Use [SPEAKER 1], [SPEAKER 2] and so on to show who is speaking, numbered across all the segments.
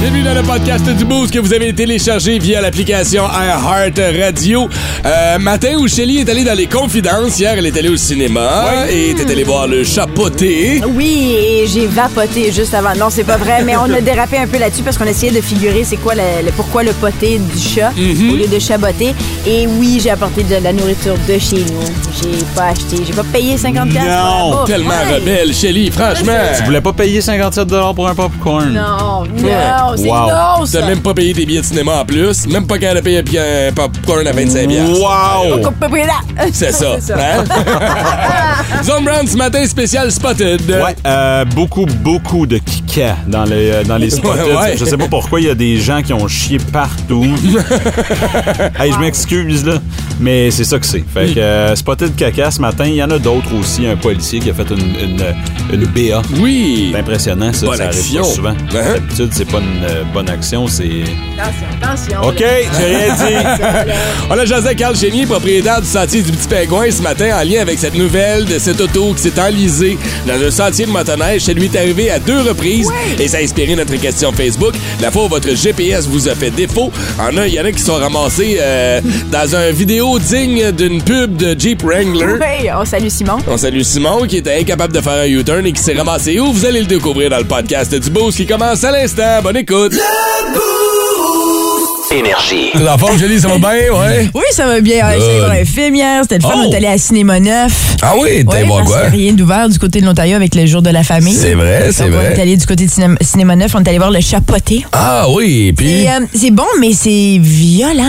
[SPEAKER 1] Bienvenue dans le podcast du Boost que vous avez téléchargé via l'application iHeart Radio. Euh, matin où Shelly est allée dans les confidences. Hier, elle est allée au cinéma et est allée voir le chapoté.
[SPEAKER 2] Oui, et j'ai vapoté juste avant. Non, c'est pas vrai, mais on a dérapé un peu là-dessus parce qu'on essayait de figurer c'est quoi le, le- pourquoi le poté du chat
[SPEAKER 1] Mhm.
[SPEAKER 2] au lieu de chaboter. Et oui, j'ai apporté de la nourriture de chez nous. J'ai pas acheté, j'ai pas payé 50 pièces
[SPEAKER 1] Non, tellement rebelle, Shelly, franchement.
[SPEAKER 3] Tu voulais pas payer 57 pour un popcorn?
[SPEAKER 2] Non, non, c'est
[SPEAKER 3] Wow.
[SPEAKER 2] non ça.
[SPEAKER 1] T'as même pas payé tes billets de cinéma en plus. Même pas qu'elle a payé un popcorn à 25 piastres.
[SPEAKER 3] Wow!
[SPEAKER 1] C'est ça.
[SPEAKER 2] C'est ça.
[SPEAKER 1] Hein? Zone Brown ce matin spécial Spotted.
[SPEAKER 3] Ouais, euh, beaucoup, beaucoup de kika dans les, euh, dans les spotted.
[SPEAKER 1] Ouais, ouais.
[SPEAKER 3] Je sais pas pourquoi il y a des gens qui ont chié partout. hey, je m'excuse, là, mais c'est ça que c'est. Fait que euh, spotted caca ce matin, il y en a d'autres aussi. Un policier qui a fait une, une, une BA.
[SPEAKER 1] Oui.
[SPEAKER 3] C'est impressionnant, ça.
[SPEAKER 1] Bonne
[SPEAKER 3] ça arrive pas souvent.
[SPEAKER 1] Hein?
[SPEAKER 3] D'habitude, c'est pas une bonne action, c'est...
[SPEAKER 2] Attention, attention.
[SPEAKER 3] OK, j'ai rien dit.
[SPEAKER 1] On a avec Carl Chénier, propriétaire du sentier du Petit Pingouin, ce matin, en lien avec cette nouvelle de cette auto qui s'est enlisée dans un sentier de motoneige. Ça lui est arrivé à deux reprises et ça a inspiré notre question Facebook. La fois où votre GPS vous a fait défaut, en a, il y en a qui sont ramassés euh, dans un vidéo digne d'une pub de Jeep Wrangler.
[SPEAKER 2] Oui, on salue Simon.
[SPEAKER 1] On salue Simon qui était incapable de faire un U-turn et qui s'est ramassé où? Vous allez le découvrir dans le podcast du Boost qui commence à l'instant. Bonne écoute! good.
[SPEAKER 4] Le Énergie.
[SPEAKER 1] La forme, Julie, ça va bien, ouais?
[SPEAKER 2] Oui, ça va bien. J'ai vu un film hier, c'était le fun.
[SPEAKER 1] Oh.
[SPEAKER 2] On est allé à Cinéma Neuf.
[SPEAKER 1] Ah oui, t'es
[SPEAKER 2] parce
[SPEAKER 1] quoi?
[SPEAKER 2] qu'il y a rien d'ouvert du côté de l'Ontario avec le jour de la famille.
[SPEAKER 1] C'est vrai, c'est vrai.
[SPEAKER 2] On est allé du côté de Cinéma, Neuf, on est allé voir le chapoté.
[SPEAKER 1] Ah oui, puis?
[SPEAKER 2] Et, euh, c'est bon, mais c'est violent.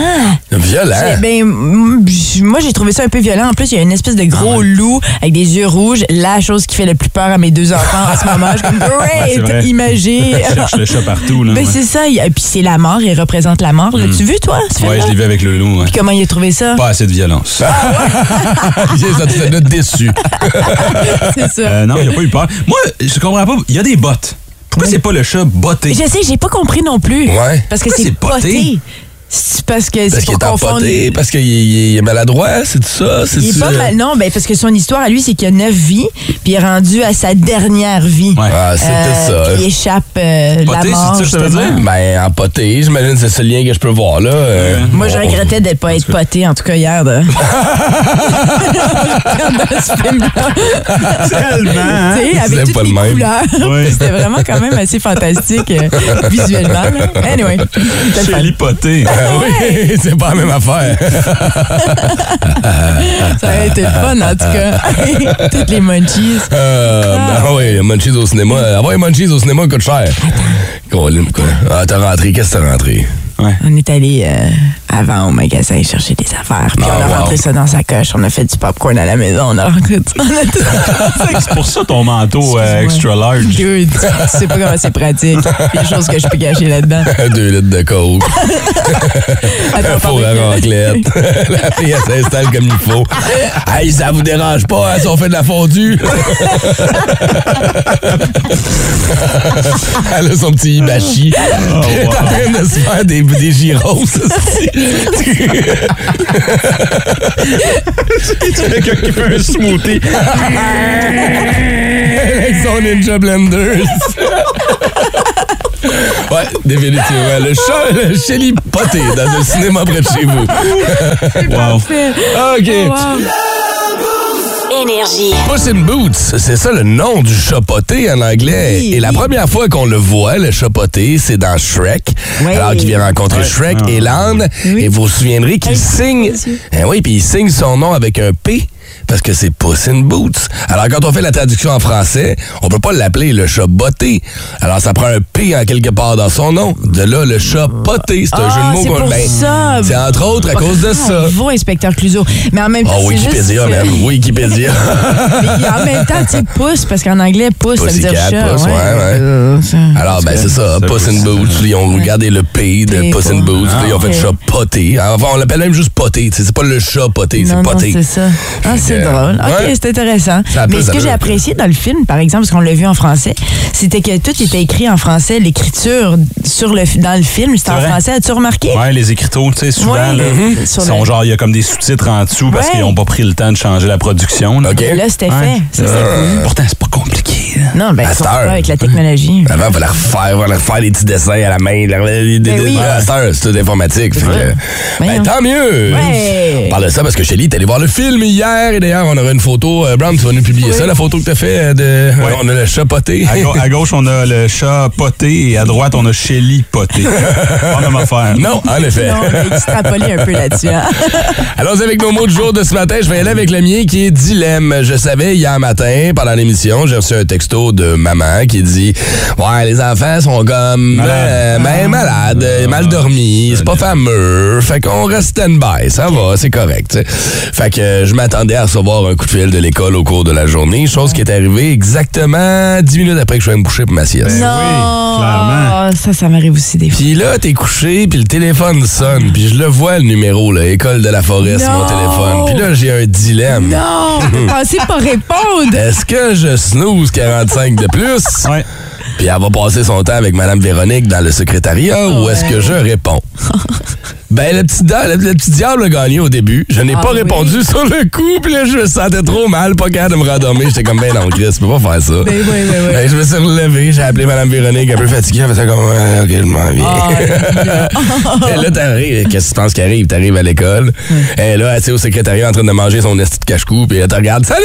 [SPEAKER 1] violent.
[SPEAKER 2] C'est- Ben, moi, j'ai trouvé ça un peu violent. En plus, il y a une espèce de gros loup avec des yeux rouges. La chose qui fait le plus peur à mes deux enfants en ce moment. Je suis comme,
[SPEAKER 3] c'est
[SPEAKER 2] great, imagé.
[SPEAKER 3] Je cherche le chat partout, là.
[SPEAKER 2] Ben, c'est ça. Il- Puis c'est la mort. Il représente la mort. L'as-tu vu, toi? ce
[SPEAKER 5] Ouais, je l'ai vu avec le loup. ouais.
[SPEAKER 2] Puis comment il a trouvé ça?
[SPEAKER 5] Pas assez de violence.
[SPEAKER 1] ça te fait déçu.
[SPEAKER 2] C'est ça.
[SPEAKER 5] Euh, non, il a pas eu peur. Moi, je comprends pas. Il y a des bottes. Pourquoi c'est pas le chat botté?
[SPEAKER 2] Je sais, j'ai pas compris non plus.
[SPEAKER 1] Ouais.
[SPEAKER 2] Parce que c'est
[SPEAKER 1] c'est poté?
[SPEAKER 2] Poté. C'est parce que
[SPEAKER 1] Parce
[SPEAKER 2] c'est
[SPEAKER 1] qu'il
[SPEAKER 2] pour
[SPEAKER 1] est
[SPEAKER 2] confondre.
[SPEAKER 1] parce qu'il il est maladroit, c'est ça? C'est
[SPEAKER 2] Il est pas mal. Non, ben parce que son histoire à lui, c'est qu'il a neuf vies, puis il est rendu à sa dernière vie.
[SPEAKER 5] Ouais.
[SPEAKER 1] Ah, c'était
[SPEAKER 2] Euh,
[SPEAKER 1] ça.
[SPEAKER 2] puis Il échappe euh, la
[SPEAKER 5] Poté,
[SPEAKER 2] mort.
[SPEAKER 5] c'est ça que dire?
[SPEAKER 1] Ben, empoté, j'imagine que c'est ce lien que je peux voir, là. Euh,
[SPEAKER 2] Moi, je regrettais d'être pas être poté, en tout cas hier. De...
[SPEAKER 3] Tellement, hein?
[SPEAKER 2] Tu sais,
[SPEAKER 1] C'est
[SPEAKER 2] avec toutes
[SPEAKER 1] pas
[SPEAKER 2] les
[SPEAKER 1] le même.
[SPEAKER 2] couleurs.
[SPEAKER 3] Ouais.
[SPEAKER 2] C'était vraiment quand même assez fantastique euh, visuellement. là. Anyway, c'était le
[SPEAKER 1] Ah oui, c'est pas la même affaire.
[SPEAKER 2] Ça aurait été fun, en tout cas. Toutes les munchies.
[SPEAKER 1] Euh,
[SPEAKER 2] Ah.
[SPEAKER 1] ben oui, Munchies au cinéma. Avoir un Munchies au cinéma coûte cher. Colin, quoi. Ah, t'as rentré, qu'est-ce que t'as rentré?
[SPEAKER 2] On est allé euh, avant au magasin chercher des affaires. Puis
[SPEAKER 1] Ah,
[SPEAKER 2] on a
[SPEAKER 1] wow.
[SPEAKER 2] rentré ça dans sa coche. On a fait du popcorn à la maison. On a rentré
[SPEAKER 3] C'est pour ça ton manteau euh, extra large.
[SPEAKER 2] Dude, tu sais pas comment c'est pratique. Il y a des choses que je peux cacher là-dedans.
[SPEAKER 1] Deux litres de coke, un four à raclette. la fille, elle s'installe comme il faut. Hey, ça vous dérange pas, hein, si on fait de la fondue? Elle a son petit hibachi. Elle est en train de se faire des, des gyros.
[SPEAKER 3] Quelqu'un qui fait un smoothie.
[SPEAKER 1] Avec son Ninja Blender. Ouais, définitivement. Le chat, le Shelly poté dans un cinéma près de chez vous.
[SPEAKER 3] Wow.
[SPEAKER 1] OK.
[SPEAKER 6] Énergie.
[SPEAKER 1] Puss in Boots, c'est ça le nom du chat poté en anglais.
[SPEAKER 2] Oui,
[SPEAKER 1] et la
[SPEAKER 2] oui.
[SPEAKER 1] première fois qu'on le voit, le chat poté, c'est dans Shrek.
[SPEAKER 2] Oui.
[SPEAKER 1] Alors qu'il vient rencontrer Shrek
[SPEAKER 3] Ah.
[SPEAKER 1] et l'âne.
[SPEAKER 2] Oui.
[SPEAKER 1] Et vous vous souviendrez qu'il signe. Eh oui, puis il signe son nom avec un P. Parce que c'est Puss in Boots. Alors, quand on fait la traduction en français, on peut pas l'appeler le chat botté. Alors, ça prend un P en quelque part dans son nom. De là, le chat poté. C'est un
[SPEAKER 2] Ah,
[SPEAKER 1] jeu de mots
[SPEAKER 2] c'est
[SPEAKER 1] qu'on ben,
[SPEAKER 2] ça.
[SPEAKER 1] C'est entre autres à cause de ça.
[SPEAKER 2] Bravo, inspecteur Cluzo. Mais en même temps,
[SPEAKER 1] Oh,
[SPEAKER 2] c'est
[SPEAKER 1] Wikipédia,
[SPEAKER 2] juste...
[SPEAKER 1] même. Wikipédia.
[SPEAKER 2] Mais en même temps, tu sais, pouce, parce qu'en anglais, pouce, ça veut dire chat.
[SPEAKER 1] pouce, ouais, ouais.
[SPEAKER 2] Euh, ça-
[SPEAKER 1] Alors, ben, c'est ça, Puss in. Boots. Ils ont regardé le P de
[SPEAKER 2] P,
[SPEAKER 1] Puss in. Boots. ils ont fait chat poté. Enfin, on l'appelle même juste poté. tu sais, C'est pas le chat poté, c'est poté.
[SPEAKER 2] c'est ça. Ah, c'est
[SPEAKER 1] que,
[SPEAKER 2] drôle. OK,
[SPEAKER 1] ouais.
[SPEAKER 2] c'est intéressant. Mais ce que j'ai apprécié dans le film, par exemple, parce qu'on l'a vu en français, c'était que tout était écrit en français. L'écriture sur le, dans le film, c'était
[SPEAKER 3] C'est
[SPEAKER 2] en français. As-tu remarqué?
[SPEAKER 3] Ouais, les écriteaux, tu sais,
[SPEAKER 5] souvent,
[SPEAKER 2] Ouais.
[SPEAKER 5] là, sont
[SPEAKER 2] le-
[SPEAKER 5] genre, il y a comme des sous-titres en dessous parce qu'ils n'ont pas pris le temps de changer la production. là.
[SPEAKER 2] Là, c'était fait. Ça,
[SPEAKER 5] Euh, Pourtant, c'est pas compliqué. Là.
[SPEAKER 2] Non, ben, pas avec la technologie.
[SPEAKER 1] Avant, il fallait refaire, fallait refaire des petits dessins à la main.
[SPEAKER 2] Ben
[SPEAKER 1] c'est tout informatique. fait que, ben, tant mieux.
[SPEAKER 2] Ouais.
[SPEAKER 1] On parle de ça parce que Shelly est allée voir le film hier et d'ailleurs, on aura une photo. Euh, Brown, tu vas nous publier ça, la photo que tu as fait euh, de. On a le chat poté.
[SPEAKER 5] À, gau- à gauche, on a le chat poté et à droite, on a Shelly poté. Pas même affaire.
[SPEAKER 1] Non, en effet.
[SPEAKER 2] Non, on a extrapolé un peu là-dessus. hein.
[SPEAKER 1] Allons avec nos mots du jour de ce matin. Je vais y aller avec le mien qui est dilemme. Je savais hier matin, pendant l'émission, j'ai reçu un texto de maman qui dit Ouais, les enfants sont comme
[SPEAKER 5] Malades.
[SPEAKER 1] euh, ben, malades, euh, mal dormis, c'est pas fameux. Fait qu'on reste stand-by, ça va, c'est correct. Fait que je m'attendais à recevoir un coup de fil de l'école au cours de la journée, chose qui est arrivée exactement 10 minutes après que je sois me coucher pour ma sieste.
[SPEAKER 5] Ben
[SPEAKER 2] non.
[SPEAKER 5] clairement.
[SPEAKER 2] Ah, Ça, ça m'arrive aussi des fois.
[SPEAKER 1] Puis là, t'es couché, puis le téléphone sonne, puis je le vois le numéro, là, École de la forêt sur mon téléphone. Puis là, j'ai un dilemme.
[SPEAKER 2] Non, pensé pas répondre.
[SPEAKER 1] Est-ce que je snooze 45 de plus?
[SPEAKER 5] Ouais.
[SPEAKER 1] Puis elle va passer son temps avec Madame Véronique dans le secrétariat ou est-ce que je réponds? ben, le petit, da- le, le petit diable a gagné au début. Je n'ai
[SPEAKER 2] Ah
[SPEAKER 1] pas
[SPEAKER 2] oui?
[SPEAKER 1] répondu sur le coup, puis là, je me sentais trop mal, pas capable de me rendormir. J'étais comme, ben non, Chris, tu peux pas faire ça.
[SPEAKER 2] Ben oui, oui, oui.
[SPEAKER 1] Ben, je me suis relevé, j'ai appelé Madame Véronique un peu fatiguée. Elle faisait comme, Ouais, OK, je m'en viens.
[SPEAKER 2] Ah,
[SPEAKER 1] Et là, t'arrives, qu'est-ce que tu penses qui arrive? T'arrives à l'école. Et là, elle est au secrétariat en train de manger son esti de cache-cou, puis elle te regarde, salut!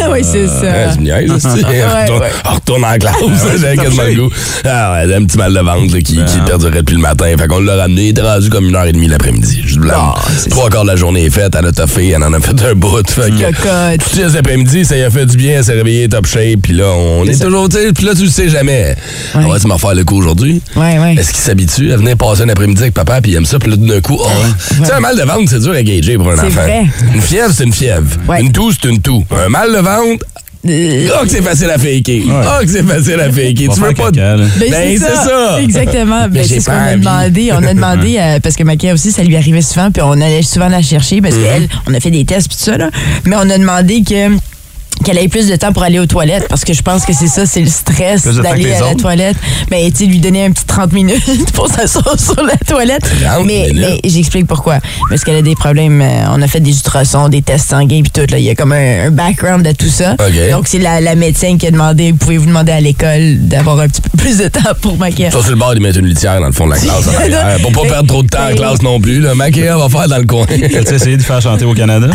[SPEAKER 2] Ah oui, c'est ça.
[SPEAKER 1] Je me niaise, esti. retourne,
[SPEAKER 2] ouais.
[SPEAKER 1] retourne en classe. J'avais
[SPEAKER 5] c'est
[SPEAKER 1] quasiment le goût. Ah ouais, un petit mal de ventre là, qui, qui perdurait depuis le matin. Fait qu'on l'a ramené. Il était rendu comme une heure et demie l'après-midi. Je blâme.
[SPEAKER 2] Ah,
[SPEAKER 1] Trois quarts de la journée est faite. Elle a toffé. Elle en a fait un bout. Fait que, tu sais, cet après-midi, ça y a fait du bien. Elle s'est réveillée top shape. Puis là, on est toujours, tu sais, puis là, tu le sais jamais. On va tu m'en faire le coup aujourd'hui?
[SPEAKER 2] Ouais, ouais.
[SPEAKER 1] Est-ce qu'il s'habitue à venir passer un après-midi avec papa puis il aime ça? Puis là, d'un coup, oh, tu sais, un mal de ventre, c'est dur à gager pour un enfant.
[SPEAKER 2] vrai.
[SPEAKER 1] Une fièvre, c'est une fièvre.
[SPEAKER 2] Ouais.
[SPEAKER 1] Une toux, c'est une toux. Un mal de ventre,
[SPEAKER 2] Euh,
[SPEAKER 1] Oh, que c'est facile à faker. Oh, que c'est facile à faker. Tu veux pas.
[SPEAKER 5] caca.
[SPEAKER 2] Ben,
[SPEAKER 1] Ben, c'est ça.
[SPEAKER 2] Exactement.
[SPEAKER 1] Mais
[SPEAKER 2] Ben, c'est ce qu'on a demandé. On a demandé, euh, parce que Maquia aussi, ça lui arrivait souvent, puis on allait souvent la chercher, parce
[SPEAKER 1] Mhm.
[SPEAKER 2] qu'elle, on a fait des tests, puis tout ça, là. Mais on a demandé que qu'elle ait plus de temps pour aller aux toilettes parce que je pense que c'est ça, c'est le stress d'aller à la toilette. Mais tu sais, lui donner un petit 30 minutes pour s'asseoir sur la toilette.
[SPEAKER 1] 30
[SPEAKER 2] Mais, j'explique pourquoi. Parce qu'elle a des problèmes. euh, on a fait des ultrasons, des tests sanguins puis tout. Là. Il y a comme un, un background de tout ça. Donc c'est la, la médecin qui a demandé, pouvez-vous demander à l'école d'avoir un petit peu plus de temps pour Maquia.
[SPEAKER 1] Toi, sur le bord, ils mettent une litière dans le fond de la classe. en arrière, pour pas perdre trop de temps en classe non plus. Là. Maquia va faire dans le coin.
[SPEAKER 5] As-tu essayé de faire chanter au Canada?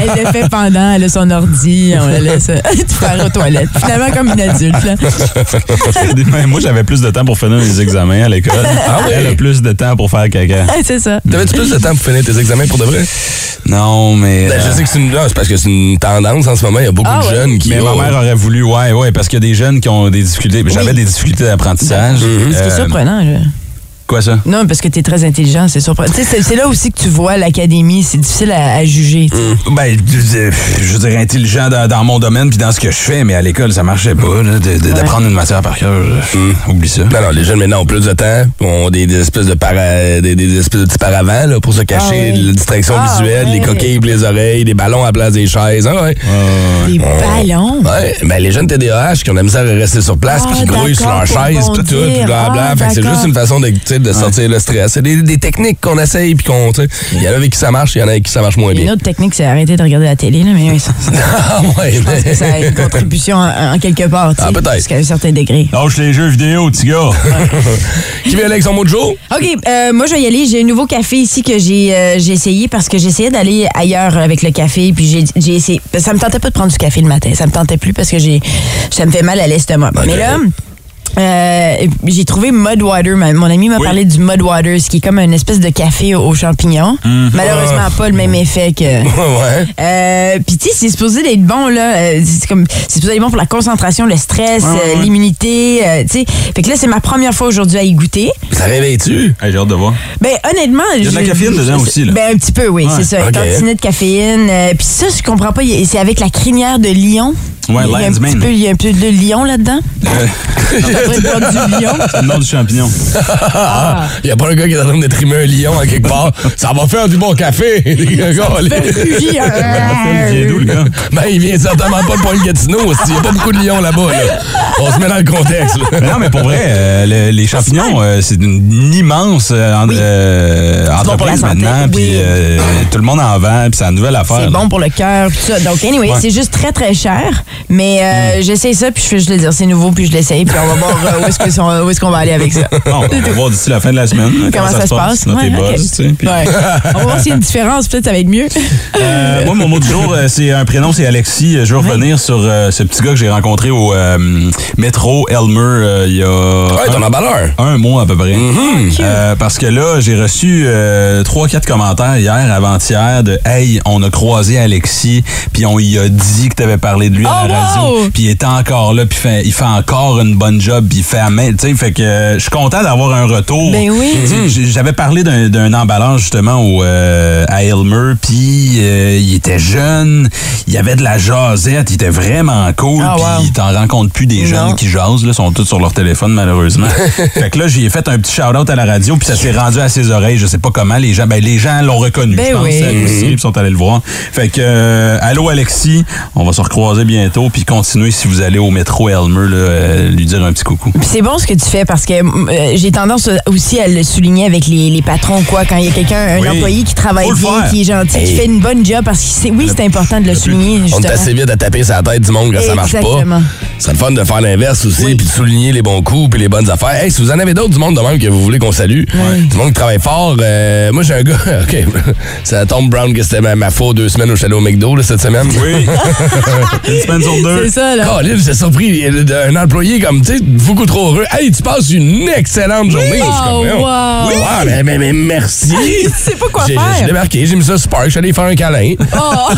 [SPEAKER 2] Elle le fait pendant, elle a son ordi, on la laisse euh, faire aux toilettes. Finalement, comme une adulte. Là.
[SPEAKER 5] Moi, j'avais plus de temps pour finir mes examens à l'école.
[SPEAKER 1] Ah oui?
[SPEAKER 5] Elle a plus de temps pour faire caca.
[SPEAKER 2] Ouais, c'est ça.
[SPEAKER 1] T'avais-tu plus de temps pour finir tes examens pour de vrai?
[SPEAKER 5] Non, mais.
[SPEAKER 1] Ben, je
[SPEAKER 5] euh,
[SPEAKER 1] sais que c'est une, c'est parce que c'est une tendance en ce moment. Il y a beaucoup
[SPEAKER 2] Ah
[SPEAKER 1] de
[SPEAKER 2] ouais.
[SPEAKER 1] jeunes qui.
[SPEAKER 5] Mais ma mère aurait voulu, ouais, ouais, parce qu'il y a des jeunes qui ont des difficultés. J'avais
[SPEAKER 2] Oui.
[SPEAKER 5] des difficultés d'apprentissage.
[SPEAKER 1] Mhm.
[SPEAKER 2] Ce qui est
[SPEAKER 5] Euh,
[SPEAKER 2] surprenant. là.
[SPEAKER 5] Quoi ça?
[SPEAKER 2] Non, parce que tu es très intelligent, c'est surprenant. Tu sais, c'est- là aussi que tu vois l'académie, c'est difficile à, à juger. sais.
[SPEAKER 5] Ben, je, je dirais intelligent dans, dans mon domaine puis dans ce que je fais, mais à l'école, ça marchait pas, d'apprendre une matière par cœur. je- Oublie ça.
[SPEAKER 1] Non, non, les jeunes maintenant ont plus de temps, ont des, des espèces de para, des, des espèces de petits paravents là, pour se cacher,
[SPEAKER 2] Ah
[SPEAKER 1] la distraction
[SPEAKER 2] Ah
[SPEAKER 1] visuelle,
[SPEAKER 2] ouais.
[SPEAKER 1] les coquilles pour les oreilles, des ballons à la place des chaises. Ah ouais.
[SPEAKER 2] Des ballons?
[SPEAKER 1] Ouais, ben les jeunes TDAH qui ont la misère à rester sur place
[SPEAKER 2] Ah,
[SPEAKER 1] puis qui grouillent sur leur chaise tout, puis blablabla.
[SPEAKER 2] Ah,
[SPEAKER 1] fait que c'est juste une façon de, de sortir le stress. C'est des, des techniques qu'on essaye puis qu'on, il y en a avec qui ça marche, il y en a avec qui ça marche moins
[SPEAKER 2] a une
[SPEAKER 1] bien.
[SPEAKER 2] autre technique, c'est arrêter de regarder la télé, là, mais oui, ça, ça-
[SPEAKER 1] Ah ouais,
[SPEAKER 2] je pense
[SPEAKER 1] mais-
[SPEAKER 2] que ça a une contribution en, en quelque part. tu sais,
[SPEAKER 1] Ah, peut-être.
[SPEAKER 2] Jusqu'à un certain degré.
[SPEAKER 5] Lâche les jeux vidéo, petit gars.
[SPEAKER 1] Qui vient avec son mot de jour?
[SPEAKER 2] OK, euh, moi, je vais y aller. J'ai un nouveau café ici que j'ai euh, j'ai essayé parce que j'essayais d'aller ailleurs avec le café. Puis j'ai j'ai essayé. Ça me tentait pas de prendre du café le matin. Ça me tentait plus parce que j'ai ça me fait mal à l'estomac. Mais là. Euh, j'ai trouvé Mudwater. Mon ami m'a
[SPEAKER 5] Oui.
[SPEAKER 2] parlé du Mudwaters, qui est comme une espèce de café aux champignons. Malheureusement, pas le même effet que.
[SPEAKER 1] ouais.
[SPEAKER 2] Euh, Puis tu sais, c'est supposé d'être bon là. euh, c'est comme c'est supposé être bon pour la concentration, le stress, euh, l'immunité. euh, tu sais, fait que là c'est ma première fois aujourd'hui à y goûter.
[SPEAKER 1] Ça réveille-tu?
[SPEAKER 5] Hey, J'ai hâte de voir.
[SPEAKER 2] Ben honnêtement,
[SPEAKER 5] Il y a de la caféine dedans aussi, là.
[SPEAKER 2] Ben un petit peu, oui,
[SPEAKER 5] Ouais,
[SPEAKER 2] c'est ça.
[SPEAKER 1] ok.
[SPEAKER 2] Une tantinet de caféine. euh, Puis ça, je comprends pas. C'est avec la crinière de lion.
[SPEAKER 5] Ouais,
[SPEAKER 2] il y a un petit peu, il y a un peu de lion là-dedans. boire du lion.
[SPEAKER 3] C'est le nom du champignon.
[SPEAKER 1] Il n'y a pas un gars qui est en train de trimer un lion à quelque part. Ça va faire du bon café. Les gars.
[SPEAKER 3] Il vient d'où, le gars?
[SPEAKER 1] Ben, il vient certainement pas de Pointe-Gatineau. Il n'y a pas beaucoup de lions là-bas. là. On se met dans le contexte. là.
[SPEAKER 5] Non, mais pour vrai, euh, le- les champignons, euh, c'est une immense euh, en- euh,
[SPEAKER 2] bon pour
[SPEAKER 5] entreprise
[SPEAKER 2] la santé,
[SPEAKER 5] maintenant.
[SPEAKER 2] oui.
[SPEAKER 5] Puis euh, tout le monde en vend, puis c'est une nouvelle affaire.
[SPEAKER 2] C'est bon pour le cœur, tout ça. Donc, anyway,
[SPEAKER 5] Ouais.
[SPEAKER 2] c'est juste très, très cher. Mais
[SPEAKER 5] Mm.
[SPEAKER 2] j'essaie ça, puis je fais juste le dire, c'est nouveau, puis je l'essaye, puis on va voir euh, où est-ce qu'on va aller avec ça.
[SPEAKER 5] Bon, on va voir d'ici la fin de la semaine hein,
[SPEAKER 2] Comment ça se passe?
[SPEAKER 5] Notre
[SPEAKER 2] Ouais,
[SPEAKER 5] buzz,
[SPEAKER 2] ok.
[SPEAKER 5] tu sais, puis-
[SPEAKER 2] Ouais. On va voir s'il y a une différence, peut-être ça va être mieux.
[SPEAKER 5] Euh, moi, mon mot du jour, euh, c'est un prénom, c'est Alexis. Je veux revenir sur euh, ce petit gars que j'ai rencontré au euh, métro Elmer euh, il y a
[SPEAKER 1] Ouais, ton
[SPEAKER 5] un,
[SPEAKER 1] emballeur.
[SPEAKER 5] un mois à peu près.
[SPEAKER 1] Mm-hmm.
[SPEAKER 5] Euh, parce que là, j'ai reçu euh, trois, quatre commentaires hier, avant-hier, de Hey, on a croisé Alexis, puis on y a dit que t'avais parlé de lui à
[SPEAKER 2] Oh,
[SPEAKER 5] la radio,
[SPEAKER 2] wow!
[SPEAKER 5] puis il est encore là, puis fait- il fait encore une bonne job, puis il fait à main. Tu sais, fait que euh, je suis content d'avoir un retour.
[SPEAKER 2] Ben oui.
[SPEAKER 5] J- J'avais parlé d'un emballage justement au, euh, à Elmer, puis euh, il était jeune, il y avait de la jasette, il était vraiment cool,
[SPEAKER 2] Ah,
[SPEAKER 5] puis
[SPEAKER 2] wow.
[SPEAKER 5] t'en rencontres plus des jeunes
[SPEAKER 2] Non.
[SPEAKER 5] qui jasent, là, sont tous sur leur téléphone malheureusement. fait que là, j'ai fait un petit shout-out à la radio, puis ça s'est rendu à ses oreilles, je sais pas comment, les gens, ben les gens l'ont reconnu,
[SPEAKER 2] Ben
[SPEAKER 5] je pense,
[SPEAKER 2] oui.
[SPEAKER 5] puis sont allés le voir. Fait que, euh, allô Alexis, on va se recroiser bientôt, puis continuez si vous allez au métro Elmer, là, euh, lui dire un petit coucou.
[SPEAKER 2] C'est bon ce que tu fais parce que euh, j'ai tendance aussi à le souligner avec les, les patrons, quoi. Quand il y a quelqu'un, un
[SPEAKER 5] Oui.
[SPEAKER 2] employé qui travaille bien,
[SPEAKER 5] faire.
[SPEAKER 2] qui est gentil, qui fait une bonne job, parce que c'est, oui, c'est important de le souligner,
[SPEAKER 1] On est assez vite à taper sa tête du monde quand ça marche pas.
[SPEAKER 2] Exactement.
[SPEAKER 1] Ce serait le fun de faire l'inverse aussi, puis de souligner les bons coups puis les bonnes affaires. Hey, si vous en avez d'autres du monde de même que vous voulez qu'on salue, du monde qui travaille fort, euh, moi j'ai un gars, OK, ça tombe Brown que c'était ma, ma faute deux semaines au chalet au McDo là, cette semaine.
[SPEAKER 5] Oui. Une semaine sur deux.
[SPEAKER 2] C'est ça, là.
[SPEAKER 1] Colin, j'étais surpris d'un employé comme, tu sais, beaucoup trop heureux. Hey, tu passes une excellente journée. Je comme,
[SPEAKER 2] Oh, wow.
[SPEAKER 1] Oui, mais, mais, mais merci.
[SPEAKER 2] Je sais pas quoi
[SPEAKER 1] J'ai
[SPEAKER 2] faire.
[SPEAKER 1] j'ai débarqué, j'ai mis ça Spark, je suis allé faire un câlin.
[SPEAKER 2] Oh.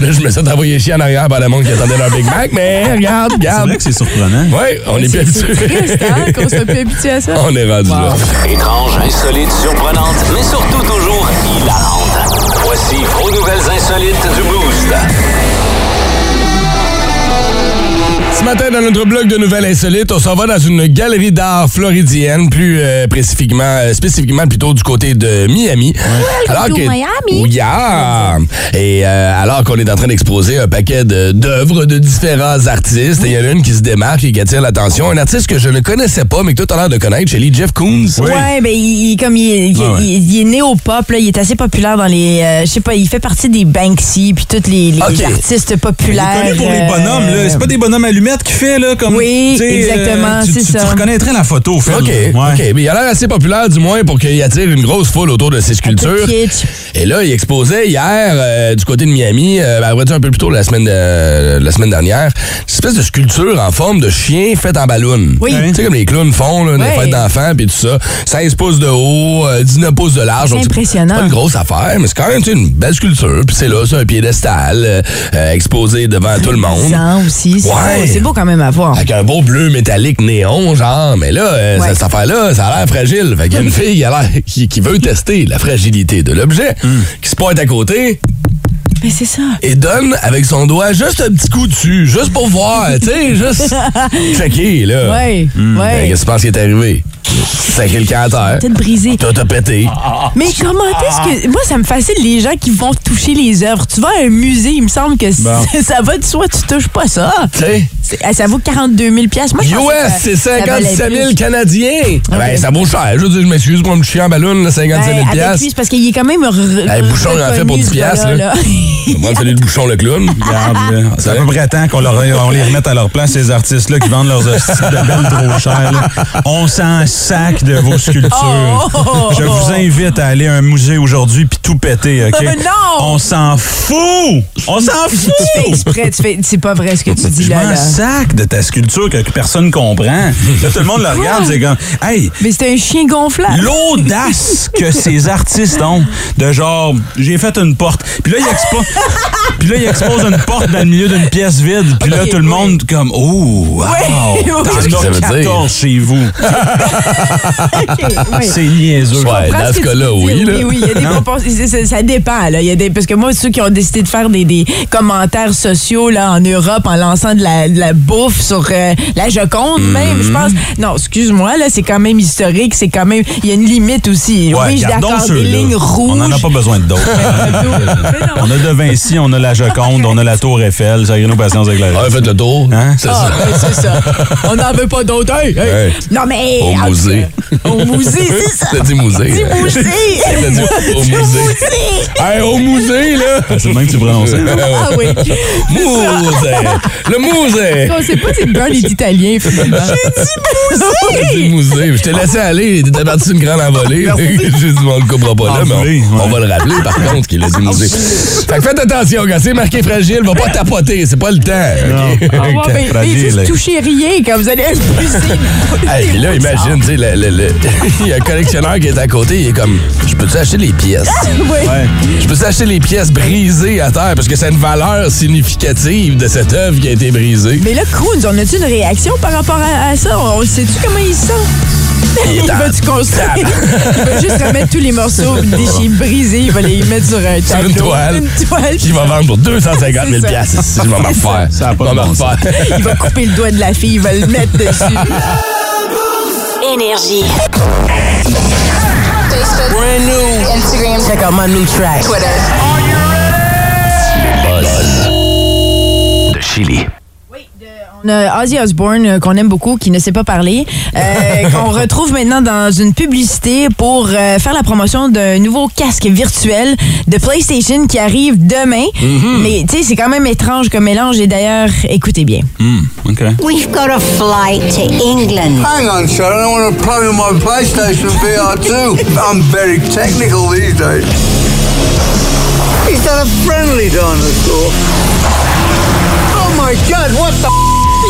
[SPEAKER 1] là, je me suis envoyé chier en arrière par le monde qui attendait leur Big Mac, mais regarde,
[SPEAKER 5] C'est
[SPEAKER 1] regarde.
[SPEAKER 5] vrai que c'est surprenant.
[SPEAKER 1] Ouais, on est plus
[SPEAKER 2] C'est c'est
[SPEAKER 1] habitué.
[SPEAKER 2] triste, hein, qu'on soit plus habitué à ça.
[SPEAKER 1] On est rendu là.
[SPEAKER 4] Étrange, insolite, surprenante, mais surtout toujours hilarante. Voici vos nouvelles insolites du Boost.
[SPEAKER 1] Ce matin, dans notre blog de nouvelles insolites, on s'en va dans une galerie d'art floridienne, plus euh, spécifiquement, euh, spécifiquement plutôt du côté de Miami. alors
[SPEAKER 2] to Miami.
[SPEAKER 1] Oui, yeah. Et euh, alors qu'on est en train d'exposer un paquet d'œuvres de, différents artistes, il y en a une qui se démarque et qui attire l'attention. Un artiste que je ne connaissais pas, mais que tu as l'air de connaître, Shelly Jeff Koons.
[SPEAKER 2] Ouais, ben il, comme il, il-
[SPEAKER 5] Ouais, ouais.
[SPEAKER 2] il- il est né au pop, là, il est assez populaire dans les, euh, je sais pas, il fait partie des Banksy puis tous les, artistes
[SPEAKER 5] Il est
[SPEAKER 2] populaires.
[SPEAKER 5] connu pour les bonhommes, là. C'est pas des bonhommes qu'il fait, là, comme.
[SPEAKER 2] Oui, exactement,
[SPEAKER 5] tu,
[SPEAKER 2] c'est
[SPEAKER 5] tu-
[SPEAKER 2] ça.
[SPEAKER 5] Tu reconnaîtrais la photo, Phil.
[SPEAKER 1] OK,
[SPEAKER 5] Ouais.
[SPEAKER 1] OK. Mais il a l'air assez populaire, du moins, pour qu'il attire une grosse foule autour de ses sculptures.
[SPEAKER 2] kitsch.
[SPEAKER 1] Et là, il exposait hier, euh, du côté de Miami, euh, ben, dire un peu plus tôt la semaine, de- la semaine dernière, une espèce de sculpture en forme de chien faite en ballon.
[SPEAKER 2] Oui.
[SPEAKER 1] Tu sais, comme les clowns font, là, des
[SPEAKER 2] Ouais.
[SPEAKER 1] fêtes d'enfants, puis tout ça. 16 pouces de haut, euh, 19 pouces de large.
[SPEAKER 2] C'est
[SPEAKER 1] Donc,
[SPEAKER 2] impressionnant.
[SPEAKER 1] C'est pas une grosse affaire, mais c'est quand même tu sais, une belle sculpture. Puis c'est là, c'est un piédestal euh, euh, exposé devant tout le monde.
[SPEAKER 2] Aussi,
[SPEAKER 1] Ouais.
[SPEAKER 2] c'est beau quand même à voir.
[SPEAKER 1] Avec un beau bleu métallique néon, genre. Mais là, euh,
[SPEAKER 2] Ouais.
[SPEAKER 1] cette affaire-là, ça a l'air fragile. Fait qu'il y a une fille qui, a l'air- qui, qui veut tester la fragilité de l'objet, qui se pointe à côté
[SPEAKER 2] Mais c'est ça.
[SPEAKER 1] et donne avec son doigt juste un petit coup dessus, juste pour voir, tu sais, juste checker, là.
[SPEAKER 2] Ouais,
[SPEAKER 1] Ben,
[SPEAKER 2] ouais.
[SPEAKER 1] Qu'est-ce que tu penses qui est arrivé? C'est quelqu'un à terre.
[SPEAKER 2] Tête brisée.
[SPEAKER 1] Tout a pété.
[SPEAKER 2] Mais comment est-ce que. Moi, ça me fascine les gens qui vont toucher les œuvres. Tu vas à un musée, il me semble que
[SPEAKER 5] Bon.
[SPEAKER 2] ça va de soi, tu touches pas ça.
[SPEAKER 1] Tu sais?
[SPEAKER 2] Ah, Ça vaut 42 000 Moi, je
[SPEAKER 1] US, c'est
[SPEAKER 2] ça valait
[SPEAKER 1] 57 000
[SPEAKER 2] plus.
[SPEAKER 1] Canadiens. Ben, ça vaut cher. Je veux dire, je m'excuse pour me chier en ballon, là, 57 000
[SPEAKER 2] Ben, c'est parce qu'il est quand même.
[SPEAKER 1] Hey, Bouchon, il en fait pour
[SPEAKER 2] reconnu,
[SPEAKER 1] 10
[SPEAKER 2] ce
[SPEAKER 1] piastres, là. Moi, celui de Bouchon le clown.
[SPEAKER 5] Regarde. C'est à peu près temps qu'on leur- on les remette à leur place, ces artistes-là qui vendent leurs hosties de belles trop chères. là. On s'en sac de vos sculptures.
[SPEAKER 2] Oh!
[SPEAKER 5] Je vous invite à aller à un musée aujourd'hui puis tout péter, OK?
[SPEAKER 2] Non!
[SPEAKER 5] On s'en fout! On s'en
[SPEAKER 2] Tu fais
[SPEAKER 5] fout!
[SPEAKER 2] exprès, tu fais. C'est pas vrai ce que tu dis
[SPEAKER 5] Je
[SPEAKER 2] là.
[SPEAKER 5] m'en
[SPEAKER 2] là.
[SPEAKER 5] sac de ta sculpture que personne comprend. Là, tout le monde le regarde, c'est comme, hey,
[SPEAKER 2] Mais c'est un chien gonflable.
[SPEAKER 5] l'audace que ces artistes ont de genre j'ai fait une porte puis là il expose puis là il expose une porte dans le milieu d'une pièce vide puis là tout le
[SPEAKER 2] oui.
[SPEAKER 5] monde comme oh wow
[SPEAKER 2] Oui,
[SPEAKER 1] Qu'est-ce que ça veut dire?
[SPEAKER 5] 14 chez vous
[SPEAKER 2] oui.
[SPEAKER 5] C'est niaiseux.
[SPEAKER 1] Ouais, dans
[SPEAKER 2] ce
[SPEAKER 1] cas-là, oui. là.
[SPEAKER 2] Oui, oui, il y a des proportions. c'est- c'est- Ça dépend. Là. Il y a des, parce que moi, ceux qui ont décidé de faire des, des commentaires sociaux là, en Europe en lançant de la, de la bouffe sur euh, la Joconde, même,
[SPEAKER 1] Mhm.
[SPEAKER 2] je pense. Non, excuse-moi, là, c'est quand même historique. C'est quand même. Il y a une limite aussi.
[SPEAKER 5] Ouais,
[SPEAKER 2] oui, je suis d'accord. Des lignes rouges.
[SPEAKER 5] On n'en a pas besoin de d'autres. on a de Vinci, on a la Joconde, on a la Tour Eiffel. Ça nos patience avec la
[SPEAKER 1] Ouais, faites le tour.
[SPEAKER 5] Hein?
[SPEAKER 1] C'est
[SPEAKER 2] Ah,
[SPEAKER 1] ça.
[SPEAKER 2] ben, c'est ça. On n'en veut pas d'autres. Hey, hey.
[SPEAKER 1] Hey.
[SPEAKER 2] Non, mais.
[SPEAKER 1] Au
[SPEAKER 2] tout
[SPEAKER 1] musée.
[SPEAKER 2] Au musée, c'est ça.
[SPEAKER 1] T'as dit musée.
[SPEAKER 2] Dis musée.
[SPEAKER 1] Dit au musée. Hey, au musée, là!
[SPEAKER 5] C'est le même que tu prononces.
[SPEAKER 2] Ah oui.
[SPEAKER 1] Musée! Le musée!
[SPEAKER 2] On sait pas si le Burn est italien, finalement.
[SPEAKER 1] J'ai dit musée. Je t'ai laissé aller. T'étais parti sur une grande envolée. J'ai dit, on le coupera pas là, mais
[SPEAKER 5] Envolée,
[SPEAKER 1] on, va le rappeler, par contre, qu'il a dit musée. Fait que faites attention, quand c'est marqué fragile, va pas tapoter. C'est pas le temps.
[SPEAKER 2] Ah ben, ben,
[SPEAKER 5] Fragile.
[SPEAKER 2] juste touchez rien quand vous allez.
[SPEAKER 1] Hey, là, imagine, tu sais, le- le- le- il y a un collectionneur qui est à côté, il est comme, je peux-tu acheter les pièces?
[SPEAKER 2] Oui.
[SPEAKER 5] Ouais.
[SPEAKER 1] Je peux acheter les pièces brisées à terre? Parce que c'est une valeur significative de cette œuvre qui a été brisée.
[SPEAKER 2] Mais là, Coons, on a-tu une réaction par rapport à, à ça? On sait-tu comment il se sent?
[SPEAKER 1] Il est
[SPEAKER 2] Il
[SPEAKER 1] en
[SPEAKER 2] va-tu construire? Il va juste remettre tous les morceaux déchets brisés, il va les mettre sur un
[SPEAKER 1] Sur
[SPEAKER 2] tableau.
[SPEAKER 1] une toile.
[SPEAKER 2] Une toile.
[SPEAKER 1] Qui va vendre pour 250 000
[SPEAKER 2] C'est ça.
[SPEAKER 1] piastres. Je vais m'en refaire.
[SPEAKER 5] Ça a pas bon sens.
[SPEAKER 1] refaire.
[SPEAKER 2] Il va couper le doigt de la fille, il va le mettre dessus.
[SPEAKER 6] Énergie.
[SPEAKER 4] Brand new.
[SPEAKER 6] Instagram.
[SPEAKER 7] Check out my new track.
[SPEAKER 6] Twitter.
[SPEAKER 4] De Chili.
[SPEAKER 2] On a Ozzy Osbourne euh, qu'on aime beaucoup, qui ne sait pas parler, euh, qu'on retrouve maintenant dans une publicité pour euh, faire la promotion d'un nouveau casque virtuel de PlayStation qui arrive demain. Mais tu sais, c'est quand même étrange comme mélange. Et d'ailleurs, écoutez bien.
[SPEAKER 5] Hmm, OK.
[SPEAKER 8] We've got a flight to England.
[SPEAKER 9] Hang on, Sharon. I want to play with my PlayStation VR too. I'm very technical these days. Is that a friendly dinosaur? Oh my god, what the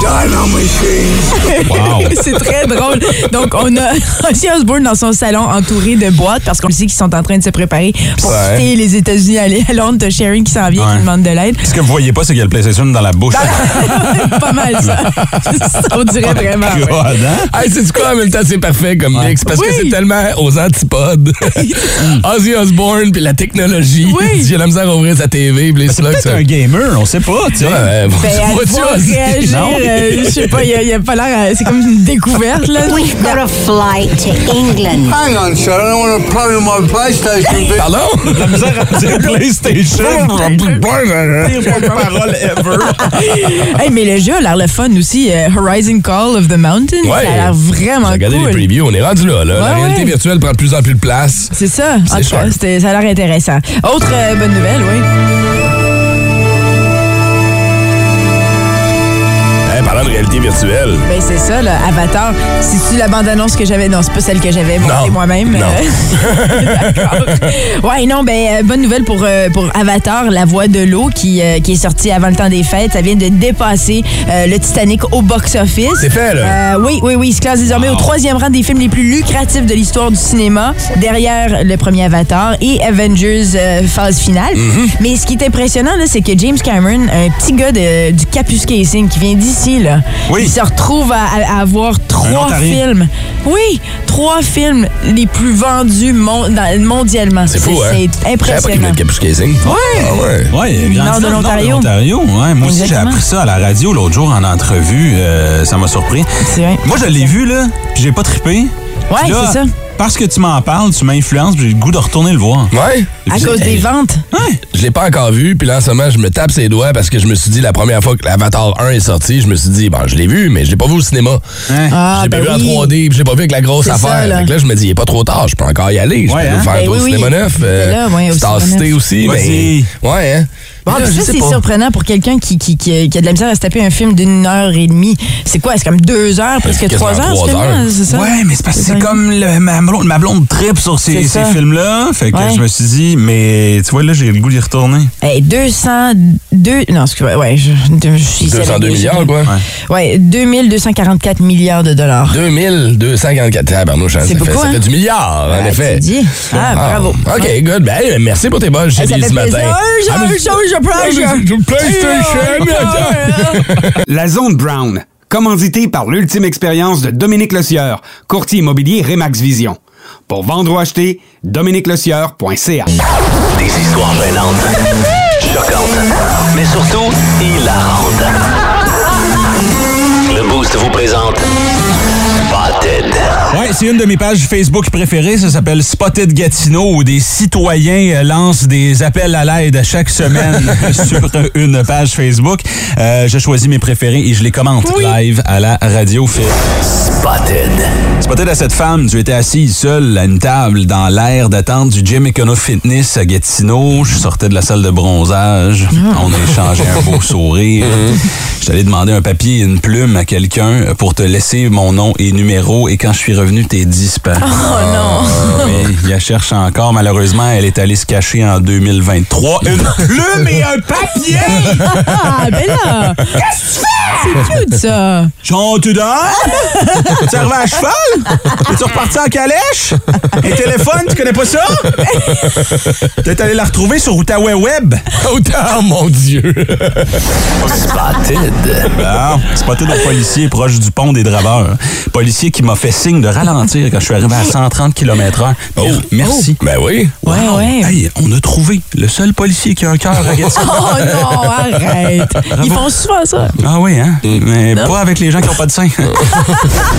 [SPEAKER 9] dino machines.
[SPEAKER 5] Wow.
[SPEAKER 2] c'est très drôle. Donc, on a Ozzy Osbourne dans son salon entouré de boîtes parce qu'on sait qu'ils sont en train de se préparer pour
[SPEAKER 1] Ouais.
[SPEAKER 2] quitter les États-Unis, aller à Londres. T'as Sharon qui s'en vient,
[SPEAKER 5] Ouais.
[SPEAKER 2] qui demande de l'aide.
[SPEAKER 5] Ce que vous voyez pas, c'est qu'il y a le PlayStation dans la bouche.
[SPEAKER 2] pas mal, ça. on dirait vraiment. ouais.
[SPEAKER 5] God, hein?
[SPEAKER 1] Hey, c'est quoi en même temps, c'est parfait comme mix parce que c'est tellement aux antipodes. Ozzy Osbourne puis la technologie.
[SPEAKER 2] Oui.
[SPEAKER 1] J'ai la misère à ouvrir sa TV
[SPEAKER 5] C'est peut-être un gamer, on sait pas, tu sais.
[SPEAKER 1] Ouais,
[SPEAKER 2] Ben, euh, je sais pas, il y a, a pas l'air. euh, C'est comme une découverte, là.
[SPEAKER 8] We've got a flight to England.
[SPEAKER 9] Hang on, Sharon. I want to play with my PlayStation.
[SPEAKER 1] Pardon?
[SPEAKER 5] La misère à dire PlayStation. Parole ever.
[SPEAKER 2] Hey, mais le jeu a l'air le fun aussi. euh, Horizon Call of the Mountain.
[SPEAKER 1] Ouais.
[SPEAKER 2] Ça a l'air vraiment
[SPEAKER 1] Regardez
[SPEAKER 2] cool.
[SPEAKER 1] les previews, on est rendu là. là. la
[SPEAKER 2] Ouais,
[SPEAKER 1] réalité
[SPEAKER 2] ouais.
[SPEAKER 1] virtuelle prend de plus en plus de place.
[SPEAKER 2] C'est ça. En
[SPEAKER 1] C'est
[SPEAKER 2] tout cas, ça a l'air intéressant. Autre euh, bonne nouvelle, oui.
[SPEAKER 1] Parlant de réalité virtuelle.
[SPEAKER 2] Ben c'est ça, là, Avatar. C'est-tu la bande-annonce que j'avais? Non, c'est pas celle que j'avais montée moi-même.
[SPEAKER 1] Non.
[SPEAKER 2] Euh. Ouais, non, ben euh, bonne nouvelle pour, euh, pour Avatar, La Voix de l'eau, qui, euh, qui est sortie avant le temps des fêtes. Ça vient de dépasser le Titanic au box-office.
[SPEAKER 1] C'est fait, là.
[SPEAKER 2] Oui, oui, oui. Il se classe désormais au troisième rang des films les plus lucratifs de l'histoire du cinéma, derrière le premier Avatar et Avengers phase finale.
[SPEAKER 1] Mm-hmm.
[SPEAKER 2] Mais ce qui est impressionnant, là, c'est que James Cameron, un petit gars de- du Capus Casing qui vient d'ici, là,
[SPEAKER 5] Oui.
[SPEAKER 2] il se retrouve à, avoir trois films. Oui, trois films les plus vendus mon- dans- mondialement.
[SPEAKER 1] C'est fou, hein?
[SPEAKER 2] C'est impressionnant.
[SPEAKER 1] Capuche Casing.
[SPEAKER 2] Ouais.
[SPEAKER 1] Ah ouais.
[SPEAKER 5] Est
[SPEAKER 2] Nord de l'Ontario.
[SPEAKER 5] Ouais, moi aussi, j'ai appris ça à la radio l'autre jour en entrevue. euh, ça m'a surpris.
[SPEAKER 2] C'est vrai.
[SPEAKER 5] Moi, je l'ai vu, là, puis j'ai pas trippé.
[SPEAKER 2] Ouais, c'est ça.
[SPEAKER 5] Parce que tu m'en parles, tu m'influences, puis j'ai le goût de retourner le voir.
[SPEAKER 1] Ouais.
[SPEAKER 2] À cause des ventes.
[SPEAKER 1] Je l'ai pas encore vu, puis là, en ce moment, je me tape ses doigts parce que je me suis dit, la première fois que l'Avatar 1 est sorti, je me suis dit, bon, je l'ai vu, mais je l'ai pas vu au cinéma.
[SPEAKER 5] Hein?
[SPEAKER 2] Ah,
[SPEAKER 1] je l'ai
[SPEAKER 2] ben
[SPEAKER 1] pas
[SPEAKER 2] oui.
[SPEAKER 1] vu en 3D, puis je l'ai pas vu avec la grosse
[SPEAKER 2] C'est
[SPEAKER 1] affaire.
[SPEAKER 2] ça, là.
[SPEAKER 1] Fait que là, je me dis, il est pas trop tard, je peux encore y aller. Je
[SPEAKER 5] Ouais,
[SPEAKER 1] peux
[SPEAKER 5] hein?
[SPEAKER 1] nous faire un
[SPEAKER 2] Ben
[SPEAKER 1] tour
[SPEAKER 2] oui,
[SPEAKER 1] au
[SPEAKER 2] oui.
[SPEAKER 1] cinéma neuf.
[SPEAKER 2] C'était là, ouais, au
[SPEAKER 1] Star
[SPEAKER 2] cinéma
[SPEAKER 1] City
[SPEAKER 2] neuf.
[SPEAKER 1] aussi, mais.
[SPEAKER 5] Vas-y.
[SPEAKER 1] Ouais, hein.
[SPEAKER 2] Bon, ça, c'est surprenant pour quelqu'un qui, qui, qui, a- qui a de la misère à se taper un film d'une heure et demie. C'est quoi? C'est comme deux heures, presque trois heures,
[SPEAKER 1] trois
[SPEAKER 2] ce film-là,
[SPEAKER 1] heures.
[SPEAKER 2] c'est ça?
[SPEAKER 5] Ouais, mais c'est parce que
[SPEAKER 2] C'est
[SPEAKER 5] comme le- ma, blonde, ma blonde trip sur ces, films-là. Fait que
[SPEAKER 2] Ouais.
[SPEAKER 5] je me suis dit, mais tu vois, là, j'ai le goût d'y retourner.
[SPEAKER 2] Hey, 202... Non, excusez ouais, je, je suis...
[SPEAKER 1] 202 milliards, quoi.
[SPEAKER 2] Ouais, 2244 milliards de dollars.
[SPEAKER 1] 2244. Ah, Barnouche, ça,
[SPEAKER 2] C'est
[SPEAKER 1] fait,
[SPEAKER 2] beaucoup,
[SPEAKER 1] ça
[SPEAKER 2] hein?
[SPEAKER 1] fait du milliard, en
[SPEAKER 2] Ah,
[SPEAKER 1] effet.
[SPEAKER 2] Ah, bravo.
[SPEAKER 1] OK,
[SPEAKER 2] Ouais.
[SPEAKER 1] good. Ben, merci pour tes bonnes
[SPEAKER 2] ça fait
[SPEAKER 1] ce matin. Ah, PlayStation!
[SPEAKER 7] La Zone Brown, commandité par l'ultime expérience de Dominique Lecieur, courtier immobilier Remax Vision. Pour vendre ou acheter, dominiquelecieur.ca.
[SPEAKER 4] Des histoires gênantes, choquantes, mais surtout hilarantes. Le Boost vous présente Spotted.
[SPEAKER 5] Ouais, c'est une de mes pages Facebook préférées. Ça s'appelle Spotted Gatineau où des citoyens euh, lancent des appels à l'aide chaque semaine sur une page Facebook. Euh, je choisis mes préférés et je les commente live à la radio. Fait
[SPEAKER 4] Spotted.
[SPEAKER 5] Spotted à cette femme, tu étais assise seule à une table dans l'air d'attente du Gym Econo Fitness à Gatineau. Je sortais de la salle de bronzage. On a échangé un beau sourire. Je t'allais demander un papier et une plume à quelqu'un pour te laisser mon nom et numéro. Et quand je suis revenu, t'es disparu.
[SPEAKER 2] Oh non!
[SPEAKER 5] Oui, il la cherche encore. Malheureusement, elle est allée se cacher en 2023. Une plume et un papier!
[SPEAKER 2] Ah, ben là! Qu'est-ce que tu fais? C'est cute, ça!
[SPEAKER 5] Jean, tu dors? Tu arrivé à cheval? Es-tu reparti en calèche? Un téléphone, tu connais pas ça? Peut-être aller la retrouver sur Outaouais Web.
[SPEAKER 1] Oh, mon Dieu!
[SPEAKER 4] Spotted.
[SPEAKER 5] Ah, spotté d'un policier proche du pont des Draveurs. Policier qui m'a fait signe de ralentir quand je suis arrivé à 130 km/h. Oh, merci.
[SPEAKER 1] Ben oui.
[SPEAKER 2] Ouais, ouais.
[SPEAKER 5] Hey, on a trouvé le seul policier qui a un cœur à.
[SPEAKER 2] Oh non, arrête! Ils font souvent ça.
[SPEAKER 5] Ah oui, hein? Mais pas avec les gens qui n'ont pas de sein.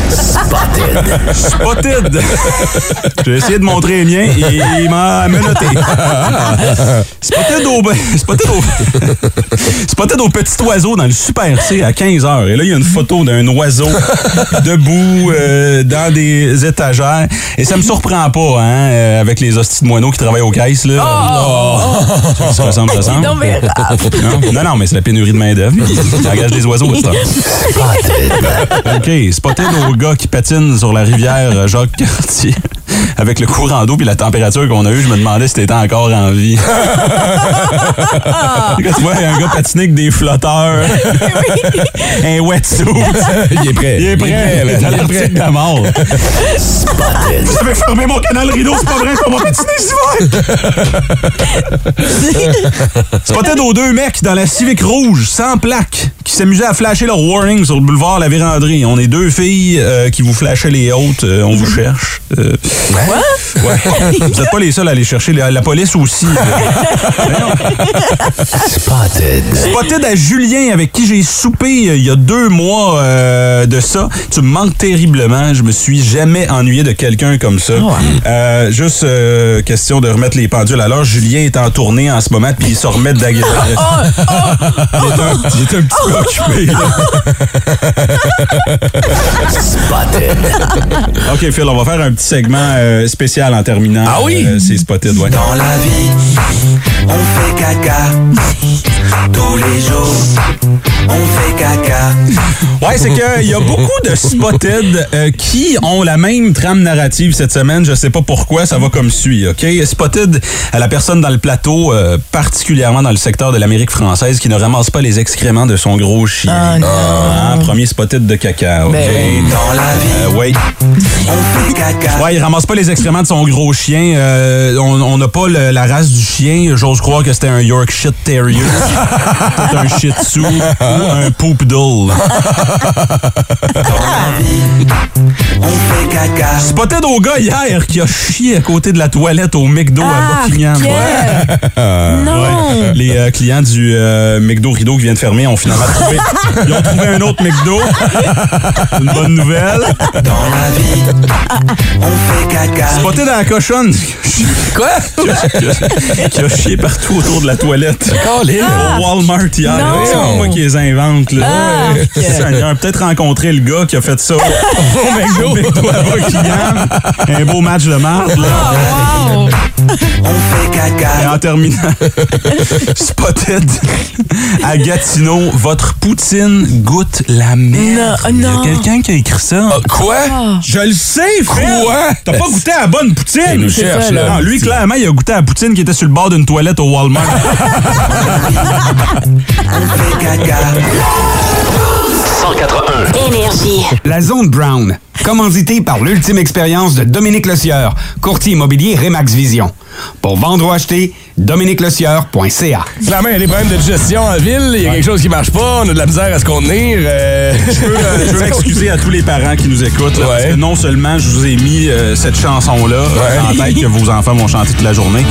[SPEAKER 4] Spotted.
[SPEAKER 5] Spotted! J'ai essayé de montrer les miens et il m'a menotté. Spotted au, spotted au, spotted au petit oiseau dans le Super C à 15 heures. Et là, il y a une photo d'un oiseau debout euh, dans des étagères. Et ça me surprend pas, hein, euh, avec les hosties de moineaux qui travaillent aux caisses, là. Ça, ça ressemble, ça ressemble.
[SPEAKER 2] Non, mais.
[SPEAKER 5] Non, mais c'est la pénurie de main-d'œuvre. Ils engagent des oiseaux temps. OK, spotted au gars qui patine sur la rivière Jacques-Cartier. Avec le courant d'eau puis la température qu'on a eue, je me demandais si t'étais encore en vie. Quand tu vois un gars patiner avec des flotteurs, un wetsuit,
[SPEAKER 1] Il est prêt.
[SPEAKER 5] il est prêt.
[SPEAKER 1] Il est prêt.
[SPEAKER 5] dans l'article de mort.
[SPEAKER 4] Spotted.
[SPEAKER 5] Vous avez fermé mon canal rideau, c'est pas vrai, je peux pas patiner hiver. Spotted aux deux mecs dans la Civic rouge, sans plaque, qui s'amusaient à flasher leur warning sur le boulevard La Vérandrie. On est deux filles euh, qui vous flashaient les hautes, euh, on vous cherche. Euh, ouais. Vous n'êtes pas les seuls à aller chercher, la, la police aussi.
[SPEAKER 4] Spotted.
[SPEAKER 5] Spotted à Julien, avec qui j'ai soupé euh, il y a deux mois euh, de ça. Tu me manques terriblement. Je me suis jamais ennuyé de quelqu'un comme ça. Euh, juste euh, question de remettre les pendules à l'heure. Julien est en tournée en ce moment, puis il se remet de la un, est un petit peu occupé.
[SPEAKER 4] Spotted.
[SPEAKER 5] OK, Phil, on va faire un petit segment euh, spécial en terminant.
[SPEAKER 1] Ah oui?
[SPEAKER 5] Euh, c'est Spotted, ouais.
[SPEAKER 10] Dans la vie, on fait caca. Tous les jours, on fait caca.
[SPEAKER 5] Ouais, c'est qu'il y a beaucoup de spotted euh, qui ont la même trame narrative cette semaine. Je sais pas pourquoi, ça va comme suit, OK? Spotted à la personne dans le plateau, euh, particulièrement dans le secteur de l'Amérique française, qui ne ramasse pas les excréments de son gros chien.
[SPEAKER 2] Ah, non.
[SPEAKER 5] Ah, premier spotted de caca, OK?
[SPEAKER 2] Ben
[SPEAKER 10] Dans la vie,
[SPEAKER 5] Euh, ouais.
[SPEAKER 10] on fait caca.
[SPEAKER 5] Ouais, il ramasse pas les excréments de son gros chien. Euh, on n'a pas le- la race du chien. J'ose croire que c'était un Yorkshire Terrier. Peut-être un Shih Tzu ou un Poopdoodle.
[SPEAKER 10] On fait caca.
[SPEAKER 5] Spotted au gars hier qui a chié à côté de la toilette au McDo à
[SPEAKER 2] Ah,
[SPEAKER 5] Buckingham.
[SPEAKER 2] Pierre. Non!
[SPEAKER 5] Ouais. Les euh, clients du euh, McDo Rideau qui vient de fermer ont finalement trouvé. Ils ont trouvé un autre McDo. Une bonne nouvelle.
[SPEAKER 10] Dans la vie, on fait caca.
[SPEAKER 5] Spotted dans la cochonne.
[SPEAKER 1] Quoi?
[SPEAKER 5] qui, a, qui a chié partout autour de la toilette. Au Walmart hier. C'est pas moi qui les invente. Là.
[SPEAKER 2] Ah,
[SPEAKER 5] peut-être rencontrer le gars qui a fait ça au McDo à Buckingham. Un beau match de marde. là.
[SPEAKER 2] Wow!
[SPEAKER 10] On fait caca.
[SPEAKER 5] Et en terminant, Spotted à Gatineau, votre poutine goûte la merde.
[SPEAKER 2] Non,
[SPEAKER 5] Il y a quelqu'un qui a écrit ça.
[SPEAKER 1] Quoi?
[SPEAKER 5] Je le sais, Fred!
[SPEAKER 1] Quoi?
[SPEAKER 5] T'as pas goûté à la bonne poutine!
[SPEAKER 1] Il nous cherche,
[SPEAKER 2] ça,
[SPEAKER 1] là.
[SPEAKER 5] Non, lui, clairement, il a goûté à la poutine qui était sur le bord d'une toilette au Walmart.
[SPEAKER 10] On fait caca.
[SPEAKER 4] 181.
[SPEAKER 6] Énergie.
[SPEAKER 7] La zone Brown, commanditée par l'ultime expérience de Dominique Lecieur, courtier immobilier Remax Vision. Pour vendre ou acheter, dominiquelecieur.ca.
[SPEAKER 1] Clairement, il y a des problèmes de gestion en ville. Il y a quelque chose qui marche pas. On a de la misère à se contenir. euh,
[SPEAKER 5] Je veux, euh, veux m'excuser à tous les parents qui nous écoutent. là, Parce
[SPEAKER 1] Ouais.
[SPEAKER 5] que non seulement je vous ai mis euh, cette chanson-là en tête que vos enfants vont chanter toute la journée.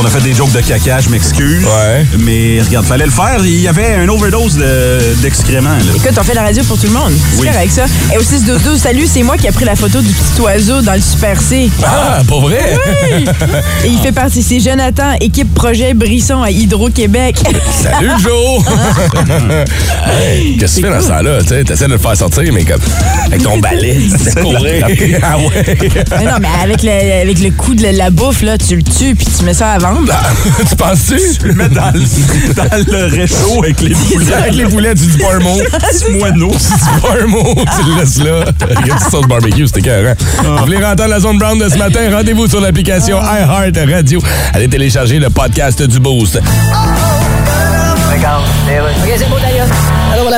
[SPEAKER 5] On a fait des jokes de caca, je m'excuse.
[SPEAKER 1] Ouais.
[SPEAKER 5] Mais regarde, fallait le faire. Il y avait un overdose de- d'excréments. là.
[SPEAKER 2] Écoute, on fait la radio pour tout le monde. C'est
[SPEAKER 5] Oui.
[SPEAKER 2] correct, ça. Et au 6 12 salut, c'est moi qui ai pris la photo du petit oiseau dans le Super C.
[SPEAKER 1] Ah, pour vrai?
[SPEAKER 2] Et il fait partie, c'est Jonathan, équipe projet Brisson à Hydro-Québec.
[SPEAKER 1] Salut, Joe! Hey, Qu'est-ce que tu fais dans ce temps-là? Tu sais, T'essaies de le faire sortir, mais comme avec ton balai, c'est courir. Ah ouais?
[SPEAKER 2] Mais non, mais avec le, avec le coup de la, la bouffe, là, tu le tues puis tu mets ça à vendre.
[SPEAKER 1] tu penses-tu?
[SPEAKER 5] Tu le mets dans le, dans le réchaud avec les poulets.
[SPEAKER 1] Avec les poulets, tu dis pas un mot.
[SPEAKER 5] Petit moineau.
[SPEAKER 1] Tu dis pas un mot, tu le laisses là. Avec une petite sauce barbecue, c'était écœurant. Vous voulez entendre la zone brown de ce matin? Rendez-vous sur l'application iHeart Radio. Allez télécharger le podcast du Boost.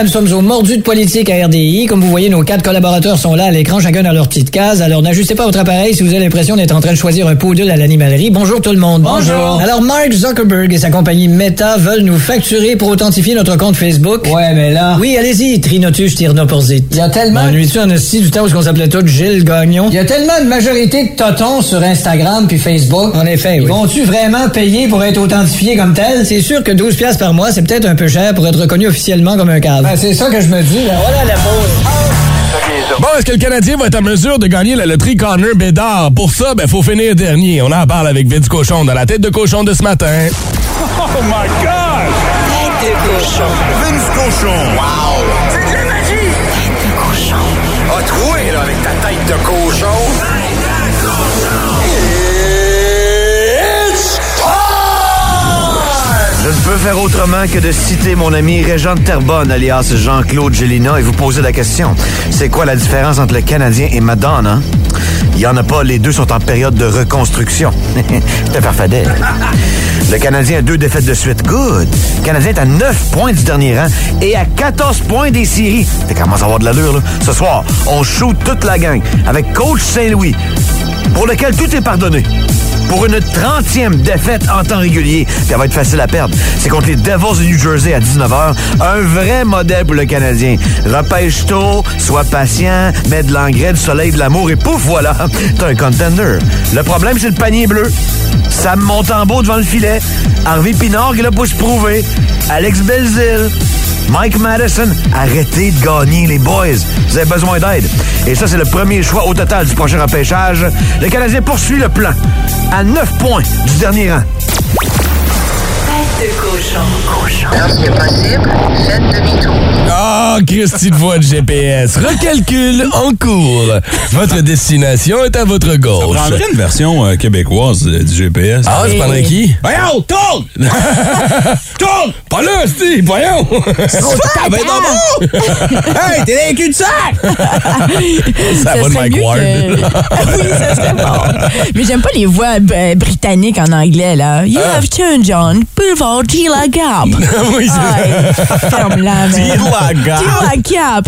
[SPEAKER 11] Nous sommes au mordu de politique à RDI. Comme vous voyez, nos quatre collaborateurs sont là à l'écran, chacun dans leur petite case. Alors n'ajustez pas votre appareil si vous avez l'impression d'être en train de choisir un poodle à l'animalerie. Bonjour tout le monde. Bonjour. Alors Mark Zuckerberg et sa compagnie Meta veulent nous facturer pour authentifier notre compte Facebook. Ouais, mais là... Oui, allez-y, Trinotus Tirnoporzit. Il y a tellement... M'ennuies-tu en hostie du temps où on s'appelait tout Gilles Gagnon? Il y a tellement de majorité de totons sur Instagram puis Facebook. En effet, oui. Vont-tu vraiment payer pour être authentifiés comme tel? C'est sûr que 12 piastres par mois, c'est peut-être un peu cher pour être reconnu officiellement comme un cave. C'est ça que je me dis. Là. Voilà la pause.
[SPEAKER 1] Bon, est-ce que le Canadien va être en mesure de gagner la loterie Connor Bédard? Pour ça, ben, faut finir dernier. On en parle avec Vince Cochon dans la tête de cochon de ce matin.
[SPEAKER 10] Oh my God! Tête de cochon. Vince cochon. Wow! C'est de la magie! Tête de cochon. A troué, là, avec ta tête de cochon.
[SPEAKER 12] Peux faire autrement que de citer mon ami Régent de Terrebonne, alias Jean-Claude Gélina, et vous poser la question. C'est quoi la différence entre le Canadien et Madonna? Il y en a pas, les deux sont en période de reconstruction. Un farfadet. Le Canadien a deux défaites de suite. Good. Le Canadien est à 9 points du dernier rang et à 14 points des séries. Ça commence à avoir de l'allure, là. Ce soir, on shoot toute la gang avec Coach Saint-Louis, pour lequel tout est pardonné pour une 30e défaite en temps régulier. Elle va être facile à perdre. C'est contre les Devils de New Jersey à 19h. Un vrai modèle pour le Canadien. Repêche tôt, sois patient, mets de l'engrais, du soleil, de l'amour et pouf, voilà, t'as un contender. Le problème, c'est le panier bleu. Sam Montembeau devant le filet. Harvey Pinard qui pour se prouver. Alex Belzil. Mike Madison, arrêtez de gagner, les boys. Vous avez besoin d'aide. Et ça, c'est le premier choix au total du prochain repêchage. Le Canadien poursuit le plan. À 9 points du dernier rang.
[SPEAKER 6] De. Lorsque possible, faites demi-tour.
[SPEAKER 1] Ah, Christy de voix de GPS. Recalcul en cours. Votre destination est à votre gauche.
[SPEAKER 5] Ça prendrait une version euh, québécoise euh, du GPS.
[SPEAKER 1] Ah, tu prendrais qui?
[SPEAKER 5] Voyons, tourne!
[SPEAKER 1] Tourne! Pas là, Steve, voyons!
[SPEAKER 2] Ah, ben non,
[SPEAKER 5] hey, t'es dans le cul-de-sac!
[SPEAKER 1] Ça va de Mike Ward.
[SPEAKER 2] que- oui, ça serait bon. Mais j'aime pas les voix euh, britanniques en anglais, là. You have turned on Boulevard Tila Gap.
[SPEAKER 1] oui, c'est
[SPEAKER 2] Ferme-la.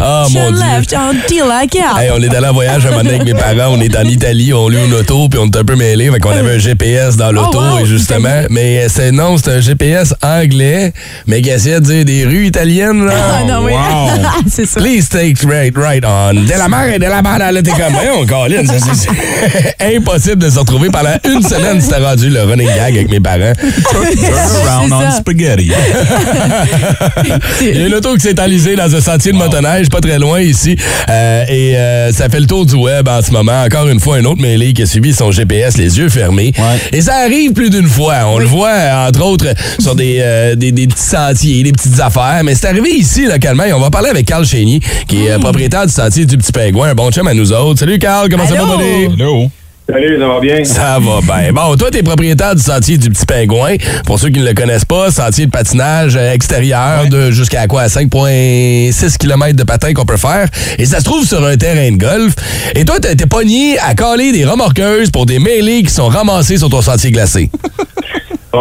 [SPEAKER 1] Ah, mon
[SPEAKER 2] Turn
[SPEAKER 1] Dieu.
[SPEAKER 2] left on.
[SPEAKER 1] Hey, on est allé en voyage un moment donné avec mes parents. On est en Italie, on loue une auto, puis on est un peu mêlés. Fait qu'on avait un GPS dans l'auto,
[SPEAKER 2] Oh, wow,
[SPEAKER 1] et justement.
[SPEAKER 2] Italie.
[SPEAKER 1] Mais c'est non, c'est un GPS anglais, mais qui essayait de dire des rues italiennes, là.
[SPEAKER 2] Ah, non, oui.
[SPEAKER 5] wow.
[SPEAKER 2] c'est ça.
[SPEAKER 1] Please take right, right on. De la mer et de la mer, là, t'es comme, Colin, ça, c'est- impossible de se retrouver pendant une semaine. C'était rendu le running gag avec mes parents.
[SPEAKER 5] Turn around
[SPEAKER 2] C'est
[SPEAKER 5] on
[SPEAKER 1] Il y a une auto qui s'est enlisée dans un sentier de motoneige, pas très loin ici. Euh, et euh, ça fait le tour du web en ce moment. Encore une fois, un autre mêlé qui a suivi son GPS les yeux fermés.
[SPEAKER 5] Ouais.
[SPEAKER 1] Et ça arrive plus d'une fois. On le voit, entre autres, sur des, euh, des, des petits sentiers, des petites affaires. Mais c'est arrivé ici, localement, et on va parler avec Carl Chénier, qui est euh, propriétaire du sentier du Petit Pingouin, un bon chum à nous autres. Salut, Carl, comment ça va, buddy?
[SPEAKER 5] Hello.
[SPEAKER 12] Salut, ça va bien?
[SPEAKER 1] Ça va bien. Bon, toi, t'es propriétaire du sentier du Petit Pingouin. Pour ceux qui ne le connaissent pas, sentier de patinage euh, extérieur de jusqu'à quoi? 5,6 km de patin qu'on peut faire. Et ça se trouve sur un terrain de golf. Et toi, t'as été pogné à caler des remorqueuses pour des mêlées qui sont ramassées sur ton sentier glacé.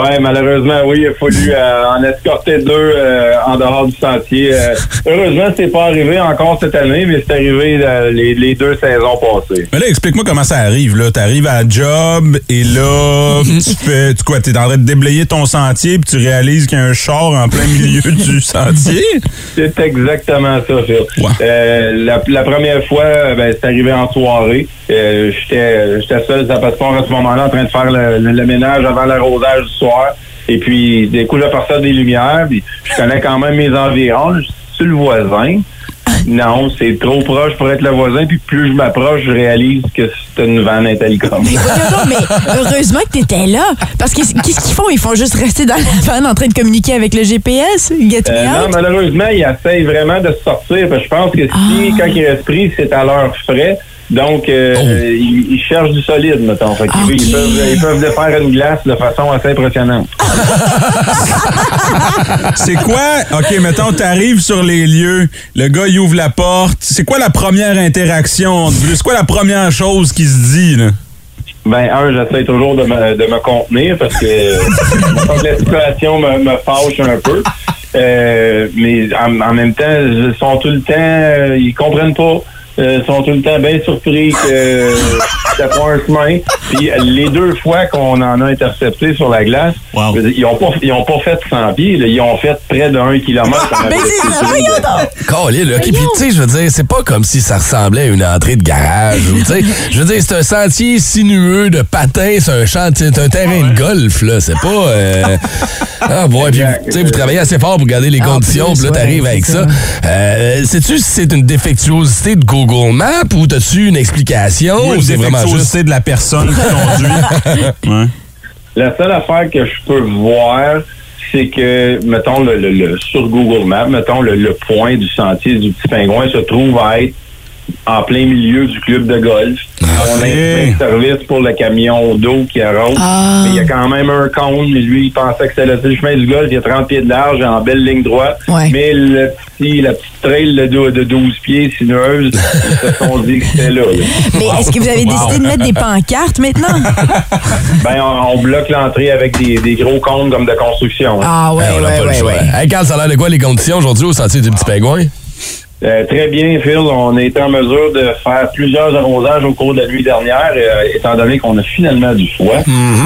[SPEAKER 13] Ouais, malheureusement, oui, il a fallu euh, en escorter deux euh, en dehors du sentier. Euh, heureusement, c'est pas arrivé encore cette année, mais c'est arrivé euh, les, les deux saisons passées.
[SPEAKER 5] Mais là, explique-moi comment ça arrive. là. T'arrives à la job et là, tu fais. Tu quoi, t'es en train de déblayer ton sentier puis tu réalises qu'il y a un char en plein milieu du sentier?
[SPEAKER 13] C'est exactement ça, Phil. Euh, la, la première fois, ben, c'est arrivé en soirée. Euh, J'étais j'étais seul à passeport à ce moment-là en train de faire le, le- le ménage avant l'arrosage du soir. Et puis, des coups, j'aperçois des lumières. Puis, je connais quand même mes environs. Je suis le voisin. Non, c'est trop proche pour être le voisin. Puis plus je m'approche, je réalise que c'est une vanne Intellicom.
[SPEAKER 2] Mais mais heureusement que t'étais là. Parce que qu'est-ce qu'ils font? Ils font juste rester dans la vanne en train de communiquer avec le GPS? Get
[SPEAKER 13] Euh, non, malheureusement, ils essayent vraiment de se sortir. Parce que je pense que si, quand ils pris, c'est à leurs frais. Donc, euh, ils, ils cherchent du solide, mettons. Fait qu'ils- ils, peuvent, ils peuvent le faire une glace de façon assez impressionnante.
[SPEAKER 5] C'est quoi? OK, mettons, t'arrives sur les lieux, le gars, il ouvre la porte. C'est quoi la première interaction? C'est quoi la première chose qui se dit, là?
[SPEAKER 13] Ben, un, j'essaie toujours de me, de me contenir parce que, la situation me, me fâche un peu. Euh, mais en, en même temps, ils sont tout le temps, euh, ils comprennent pas. Euh, sont tout le temps bien surpris que ça prend un chemin. Puis les deux fois qu'on en a intercepté sur la glace, dire, ils ont pas ils ont pas fait 100 pieds, là, ils ont fait près d'un kilomètre. en
[SPEAKER 2] Ben, c'est ça, voyons donc!
[SPEAKER 1] Puis, tu sais, je veux dire, c'est pas comme si ça ressemblait à une entrée de garage. ou, tu sais, je veux dire, c'est un sentier sinueux de patins, c'est un champ, c'est un terrain de golf, là. C'est pas. euh, Ah, bon, puis, tu sais, vous travaillez assez fort pour garder les conditions, puis là,
[SPEAKER 2] ouais,
[SPEAKER 1] t'arrives avec ça. Euh, Sais-tu si c'est une défectuosité de Google Maps ou t'as-tu une explication
[SPEAKER 5] Ou
[SPEAKER 1] ou
[SPEAKER 5] une
[SPEAKER 1] c'est vraiment
[SPEAKER 5] de la personne qui conduit? Ouais.
[SPEAKER 13] La seule affaire que je peux voir, c'est que, mettons, le, le- le- sur Google Maps, mettons, le, le point du sentier du Petit Pingouin se trouve à être en plein milieu du club de golf. On a un service pour le camion d'eau qui arrose.
[SPEAKER 2] Ah.
[SPEAKER 13] Mais il y a quand même un cône. mais Lui, il pensait que c'était le, chemin du golf. Il y a 30 pieds de large en belle ligne droite.
[SPEAKER 2] Ouais.
[SPEAKER 13] Mais le petit, la petite trail de, de 12 pieds sinueuse, ils se sont dit que c'était là. là.
[SPEAKER 2] Mais est-ce que vous avez décidé de mettre des pancartes maintenant?
[SPEAKER 13] Ben, on, on bloque l'entrée avec des, des gros cônes comme de construction. hein.
[SPEAKER 2] Ah ouais,
[SPEAKER 1] Ben, on
[SPEAKER 2] ouais, ouais, ouais.
[SPEAKER 1] Hey, Carl, ça a l'air de quoi les conditions aujourd'hui au sentier du Petit Pingouin?
[SPEAKER 13] Euh, très bien, Phil. On a été en mesure de faire plusieurs arrosages au cours de la nuit dernière, euh, étant donné qu'on a finalement du foie.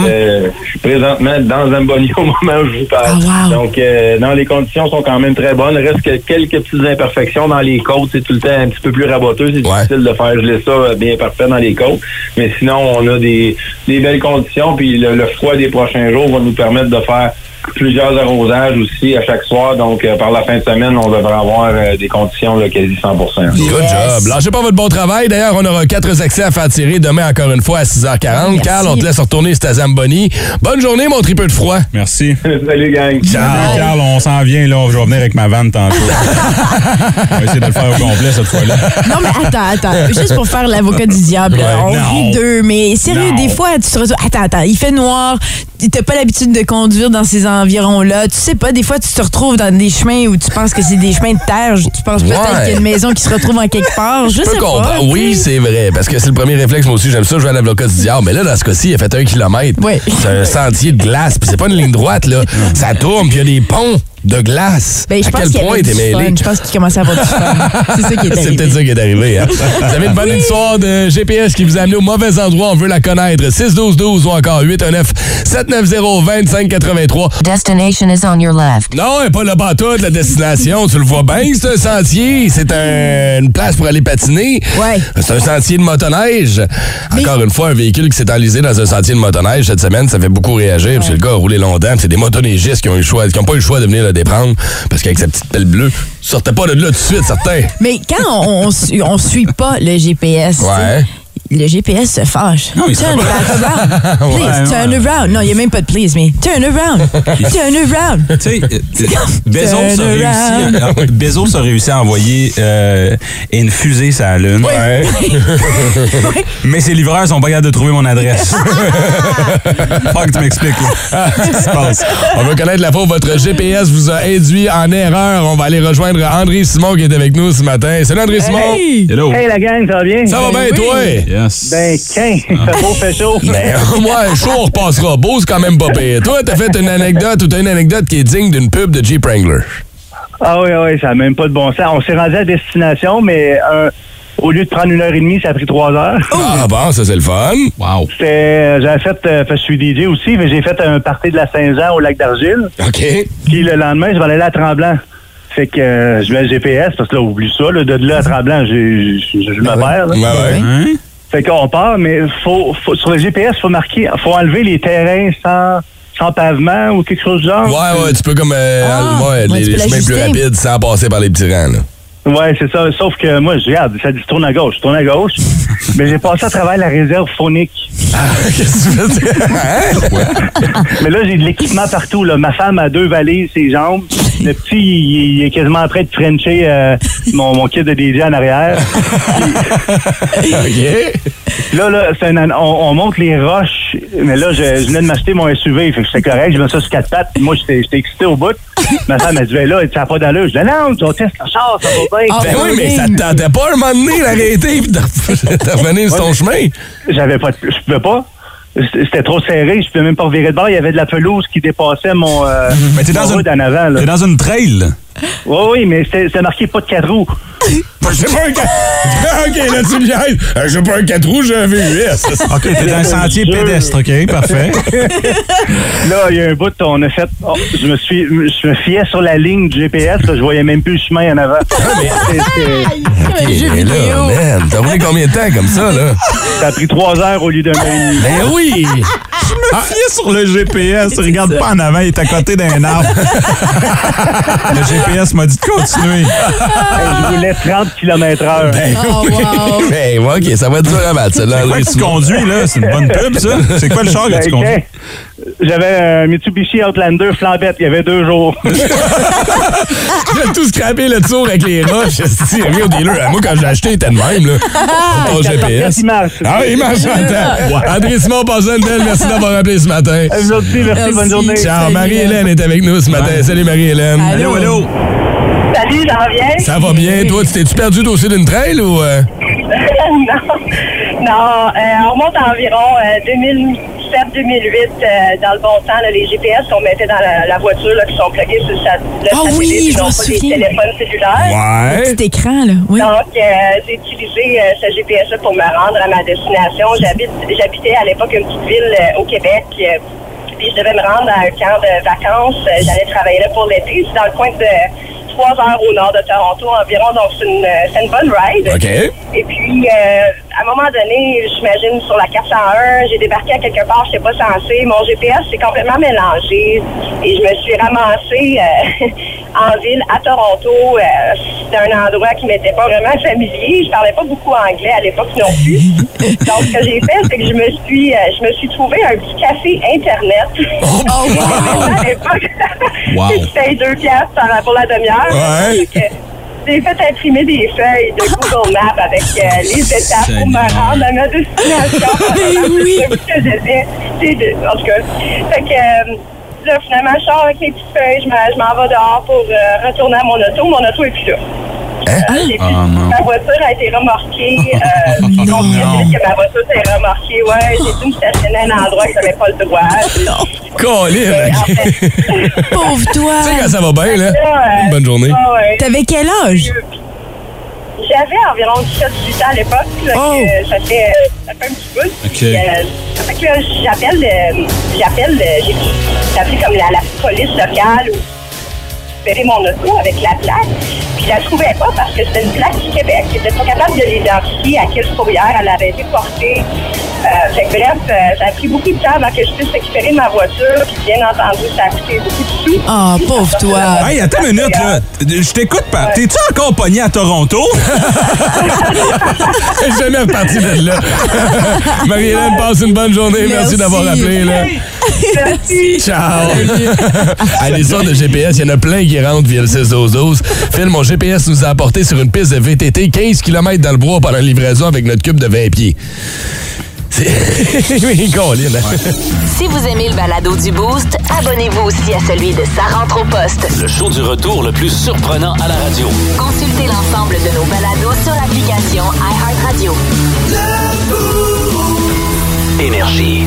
[SPEAKER 13] Euh, je suis présentement dans Zamboni au moment où je vous parle.
[SPEAKER 2] Ah, wow.
[SPEAKER 13] Donc, euh, dans les conditions sont quand même très bonnes. Il reste que quelques petites imperfections dans les côtes. C'est tout le temps un petit peu plus raboteux. C'est difficile de faire geler ça bien parfait dans les côtes. Mais sinon, on a des, des belles conditions. Puis le, le froid des prochains jours va nous permettre de faire plusieurs arrosages aussi à chaque soir. Donc, euh, par la fin de semaine, on devrait avoir euh, des conditions là, quasi 100%
[SPEAKER 1] Good job. Lâchez pas votre bon travail. D'ailleurs, on aura quatre accès à faire tirer demain encore une fois à 6h40. Carl, on te laisse retourner sur ta Zamboni. Bonne journée, mon tripeux de froid.
[SPEAKER 5] Merci.
[SPEAKER 13] Salut, gang.
[SPEAKER 5] Ciao. Carl, on s'en vient, là. Je vais venir avec ma vanne tantôt. on va essayer de le faire au complet cette fois-là.
[SPEAKER 2] Non, mais attends, attends. Juste pour faire l'avocat du diable,
[SPEAKER 5] Ouais,
[SPEAKER 2] on rit d'eux, mais sérieux,
[SPEAKER 5] Non.
[SPEAKER 2] des fois, tu te retrouves. Attends, attends, il fait noir, t'as pas l'habitude de conduire dans ces environs-là. Tu sais pas, des fois, tu te retrouves dans des chemins où tu penses que c'est des chemins de terre. Tu penses peut-être qu'il y a une maison qui se retrouve en quelque part. Je
[SPEAKER 1] Je
[SPEAKER 2] sais
[SPEAKER 1] peux
[SPEAKER 2] pas.
[SPEAKER 1] comprendre. Oui, c'est vrai. Parce que c'est le premier réflexe, moi aussi. J'aime ça, jouer à l'avocat du diable. Mais là, dans ce cas-ci, il a fait un kilomètre. C'est un sentier de glace. Puis c'est pas une ligne droite, là. Ça tourne, puis il y a des ponts de glace.
[SPEAKER 2] Ben, je
[SPEAKER 1] à
[SPEAKER 2] pense
[SPEAKER 1] quel point t'es mêlé?
[SPEAKER 2] Je pense qu'il commençait à avoir du fun. C'est ça qui est
[SPEAKER 1] C'est
[SPEAKER 2] arrivé.
[SPEAKER 1] peut-être ça qui est arrivé. Hein? Vous avez une bonne histoire de GPS qui vous a amené au mauvais endroit. On veut la connaître. 612-12 ou encore 819-790-2583.
[SPEAKER 14] Destination is on your left.
[SPEAKER 1] Non, et pas le bateau de la destination. tu le vois bien, c'est un sentier. C'est un- une place pour aller patiner.
[SPEAKER 2] Ouais.
[SPEAKER 1] C'est un sentier de motoneige. Encore une fois, un véhicule qui s'est enlisé dans un sentier de motoneige cette semaine, ça fait beaucoup réagir. Parce que le gars a roulé longtemps. C'est des motoneigistes qui ont eu le choix, qui n'ont pas eu le choix de venir le déprendre. Parce qu'avec sa petite pelle bleue, sortait pas de là tout de suite, certain.
[SPEAKER 2] Mais quand on, on, on suit pas le GPS, tu
[SPEAKER 1] Ouais.
[SPEAKER 2] Le GPS se fâche.
[SPEAKER 5] Non, il se
[SPEAKER 2] turn back around. Please,
[SPEAKER 5] Ouais,
[SPEAKER 2] turn
[SPEAKER 5] ouais.
[SPEAKER 2] around. Non, il n'y a même pas de please, mais turn around. turn around.
[SPEAKER 5] Tu sais, euh, Bezos a,
[SPEAKER 2] Turn
[SPEAKER 5] réussi,
[SPEAKER 2] around.
[SPEAKER 5] à- Bezos a réussi à envoyer euh, une fusée sur la Lune. Mais ses livreurs sont pas capables de trouver mon adresse. Faut que tu m'expliques. Qu'est-ce qui se passe?
[SPEAKER 1] On veut connaître la faute. Votre GPS vous a induit en erreur. On va aller rejoindre André Simon qui est avec nous ce matin. Salut André Simon.
[SPEAKER 5] Hello.
[SPEAKER 15] Hey la gang, ça va bien?
[SPEAKER 1] Ça va bien, toi?
[SPEAKER 5] Yes.
[SPEAKER 15] Ben, qu'un, fait beau, fait chaud.
[SPEAKER 1] Ben, moi, chaud, on repassera. Beau, c'est quand même pas pire. Toi, t'as fait une anecdote ou t'as une anecdote qui est digne d'une pub de Jeep Wrangler?
[SPEAKER 15] Ah oui, oui, ça n'a même pas de bon sens. On s'est rendu à destination, mais euh, au lieu de prendre une heure et demie, ça a pris trois heures.
[SPEAKER 1] Ah bon, ça c'est le fun.
[SPEAKER 5] Wow.
[SPEAKER 15] C'était, euh, j'avais fait, euh, fait, je suis DJ aussi, mais j'ai fait un party de la Saint-Jean au lac d'Argile.
[SPEAKER 1] OK.
[SPEAKER 15] Puis le lendemain, je vais aller à Tremblant. Fait que euh, je mets le GPS, parce que là, oublie ça, là, de là à Tremblant, j'ai- je je me perds. là.
[SPEAKER 1] Ouais, ouais.
[SPEAKER 5] Hein?
[SPEAKER 15] Fait qu'on part, mais faut, faut, sur le GPS, faut marquer, faut enlever les terrains sans, sans pavement ou quelque chose du genre.
[SPEAKER 1] Ouais, ouais, tu peux comme euh,
[SPEAKER 2] Ah,
[SPEAKER 1] ouais,
[SPEAKER 2] ouais,
[SPEAKER 1] les, les chemins plus rapides sans passer par les petits rangs. Là.
[SPEAKER 15] Ouais, c'est ça. Sauf que moi, je regarde, ça dit tourne à gauche, tourne à gauche. mais j'ai passé à travers la réserve phonique.
[SPEAKER 1] Qu'est-ce que tu veux dire? Hein?
[SPEAKER 15] Mais là, j'ai de l'équipement partout. Là. Ma femme a deux valises, ses jambes. Le petit, il, il est quasiment en train de frencher euh, mon, mon kit de DJ en arrière.
[SPEAKER 1] OK.
[SPEAKER 15] Là, là, c'est un- on, on monte les roches. Mais là, je, je venais de m'acheter mon SUV. Fait que c'était correct. Je mets ça sur quatre pattes. Puis moi, j'étais excité au bout. Ma femme, elle dit, ben là, ça n'a pas d'allure. Je dis, non, tu testes le char, ça va bien.
[SPEAKER 2] Ah,
[SPEAKER 1] Ben oui, mais ça te tentait pas un moment donné d'arrêter et de de revenir sur ton chemin?
[SPEAKER 15] J'avais pas de, je pouvais pas. C'était trop serré, je pouvais même pas revirer de bord. Il y avait de la pelouse qui dépassait mon, euh,
[SPEAKER 5] Mais t'es dans une-
[SPEAKER 15] en avant. Là.
[SPEAKER 5] T'es dans une trail.
[SPEAKER 15] Oui, oui, mais c'était c'était marqué pas de quatre roues.
[SPEAKER 1] J'ai pas un 4 OK, là, tu me niaises. Euh, J'ai pas un 4 roues, j'ai un VUS.
[SPEAKER 5] OK, t'es dans un sentier pédestre. OK, parfait.
[SPEAKER 15] Là, il y a un bout, on a fait. oh, je me suis, je me fiais sur la ligne du GPS, là, je voyais même plus le chemin en avant.
[SPEAKER 2] Jeu
[SPEAKER 1] Et là, man, t'as roulé combien de temps comme ça, là?
[SPEAKER 15] Ça a pris trois heures au lieu d'un heure.
[SPEAKER 1] Ben oui!
[SPEAKER 5] Fiais sur le GPS. Regarde pas en avant, il est à côté d'un arbre. le GPS m'a dit de continuer.
[SPEAKER 15] Hey, je roulais 30 km heure.
[SPEAKER 2] Oh, wow.
[SPEAKER 1] Ben, OK, ça va être dur à battre, celle-là.
[SPEAKER 5] C'est quoi que tu conduis, là? C'est une bonne pub, ça? C'est quoi le char que tu
[SPEAKER 15] Ben,
[SPEAKER 5] conduis?
[SPEAKER 15] J'avais un Mitsubishi Outlander flambette, il y avait deux jours.
[SPEAKER 1] J'ai tout scrappé le tour avec les roches. Si, au dealer. Moi, quand je l'ai acheté, il était de même, là. Ton GPS.
[SPEAKER 15] Il marche.
[SPEAKER 1] Ah, il marche en temps. André Simon, passe une belle. Merci d'avoir appelé ce matin.
[SPEAKER 15] Merci,
[SPEAKER 2] Merci.
[SPEAKER 15] bonne journée.
[SPEAKER 1] Ciao, Marie-Hélène est avec nous ce matin. Salut, Marie-Hélène.
[SPEAKER 2] Allô?
[SPEAKER 5] Allô, allô?
[SPEAKER 16] Salut, ça va bien?
[SPEAKER 1] Ça va bien? Toi, tu t'es-tu perdu aussi d'une trail ou... euh?
[SPEAKER 16] non, non euh, on remonte à environ 2007-2008, dans le bon temps, là, les GPS qu'on mettait dans la, la voiture, là, qui sont plugués sur le,
[SPEAKER 2] Ah oui,
[SPEAKER 16] satellite,
[SPEAKER 2] je
[SPEAKER 16] non
[SPEAKER 2] m'en
[SPEAKER 16] pas les
[SPEAKER 2] souviens.
[SPEAKER 16] téléphones cellulaires.
[SPEAKER 1] Ouais.
[SPEAKER 2] Petit écran, là. Oui.
[SPEAKER 16] Donc, euh, j'ai utilisé euh, ce GPS-là pour me rendre à ma destination. J'habite, j'habitais à l'époque une petite ville euh, au Québec. euh, puis je devais me rendre à un camp de vacances. Euh, J'allais travailler là pour l'été. C'est dans le coin de trois heures au nord de Toronto environ. Donc, c'est une, euh, c'est une bonne ride.
[SPEAKER 1] OK.
[SPEAKER 16] Et puis, euh, à un moment donné, j'imagine sur la 401, j'ai débarqué à quelque part, je n'étais pas censée. Mon GPS s'est complètement mélangé et je me suis ramassée euh, en ville à Toronto. Euh, C'était un endroit qui m'était pas vraiment familier. Je parlais pas beaucoup anglais à l'époque non plus. Donc, ce que j'ai fait, c'est que je me suis, euh, je me suis trouvé un petit café Internet. à l'époque,
[SPEAKER 5] Wow.
[SPEAKER 16] tu payes deux piastres pour la demi-heure.
[SPEAKER 1] Ouais.
[SPEAKER 16] J'ai fait imprimer des feuilles de Google Maps avec euh, les étapes pour me rendre à ma destination.
[SPEAKER 2] oui.
[SPEAKER 16] Ce que j'étais. C'est de- En tout cas. Fait que euh, là, finalement, je sors avec mes petites feuilles, je m'en je m'en vais dehors pour euh, retourner à mon auto. Mon auto est plus là. Euh, j'ai vu-
[SPEAKER 5] Ah, non.
[SPEAKER 16] ma voiture a été remorquée. Euh, assez vite que ma voiture s'est remorquée. Ouais, j'ai dû me stationner à un endroit que j'avais pas le droit.
[SPEAKER 1] Colin,
[SPEAKER 16] En
[SPEAKER 1] OK.
[SPEAKER 16] fait,
[SPEAKER 2] Pauvre toi.
[SPEAKER 1] Tu sais, quand ça va bien, là?
[SPEAKER 16] Ouais.
[SPEAKER 1] Bonne journée.
[SPEAKER 16] Ah ouais.
[SPEAKER 2] T'avais quel âge?
[SPEAKER 16] J'avais environ 17-18 ans à l'époque.
[SPEAKER 2] Oh.
[SPEAKER 16] Ça, fait, ça fait un petit peu.
[SPEAKER 5] OK.
[SPEAKER 16] Puis, euh, fait que j'appelle, euh, j'appelle, euh, j'ai j'ai appelé comme la, la police locale ou récupérer mon auto avec la plaque. Puis je la trouvais pas parce que c'était une plaque du Québec. J'étais pas capable de l'identifier à quelle fourrière elle avait été portée. Euh, fait que bref, euh, ça a pris beaucoup de temps avant que je puisse récupérer ma voiture. Puis bien entendu, ça a coûté beaucoup de sous.
[SPEAKER 2] Ah, pauvre toi.
[SPEAKER 5] Hey, attends une minute, là. Je t'écoute pas. T'es-tu encore pogné à Toronto?
[SPEAKER 1] Jamais repartie de là. Marie-Hélène, passe une bonne journée. Merci,
[SPEAKER 2] Merci.
[SPEAKER 1] d'avoir appelé. Là. Ciao. À les sortes de GPS, il y en a plein qui rentrent via le 16 12 Phil, mon GPS nous a apporté sur une piste de VTT 15 km dans le bois pendant la livraison avec notre cube de 20 pieds. C'est... Oui, Colin, hein?
[SPEAKER 14] Si vous aimez le balado du Boost, abonnez-vous aussi à celui de Sa rentre au poste.
[SPEAKER 4] Le show du retour le plus surprenant à la radio.
[SPEAKER 14] Consultez l'ensemble de nos balados sur l'application iHeartRadio.
[SPEAKER 4] Énergie.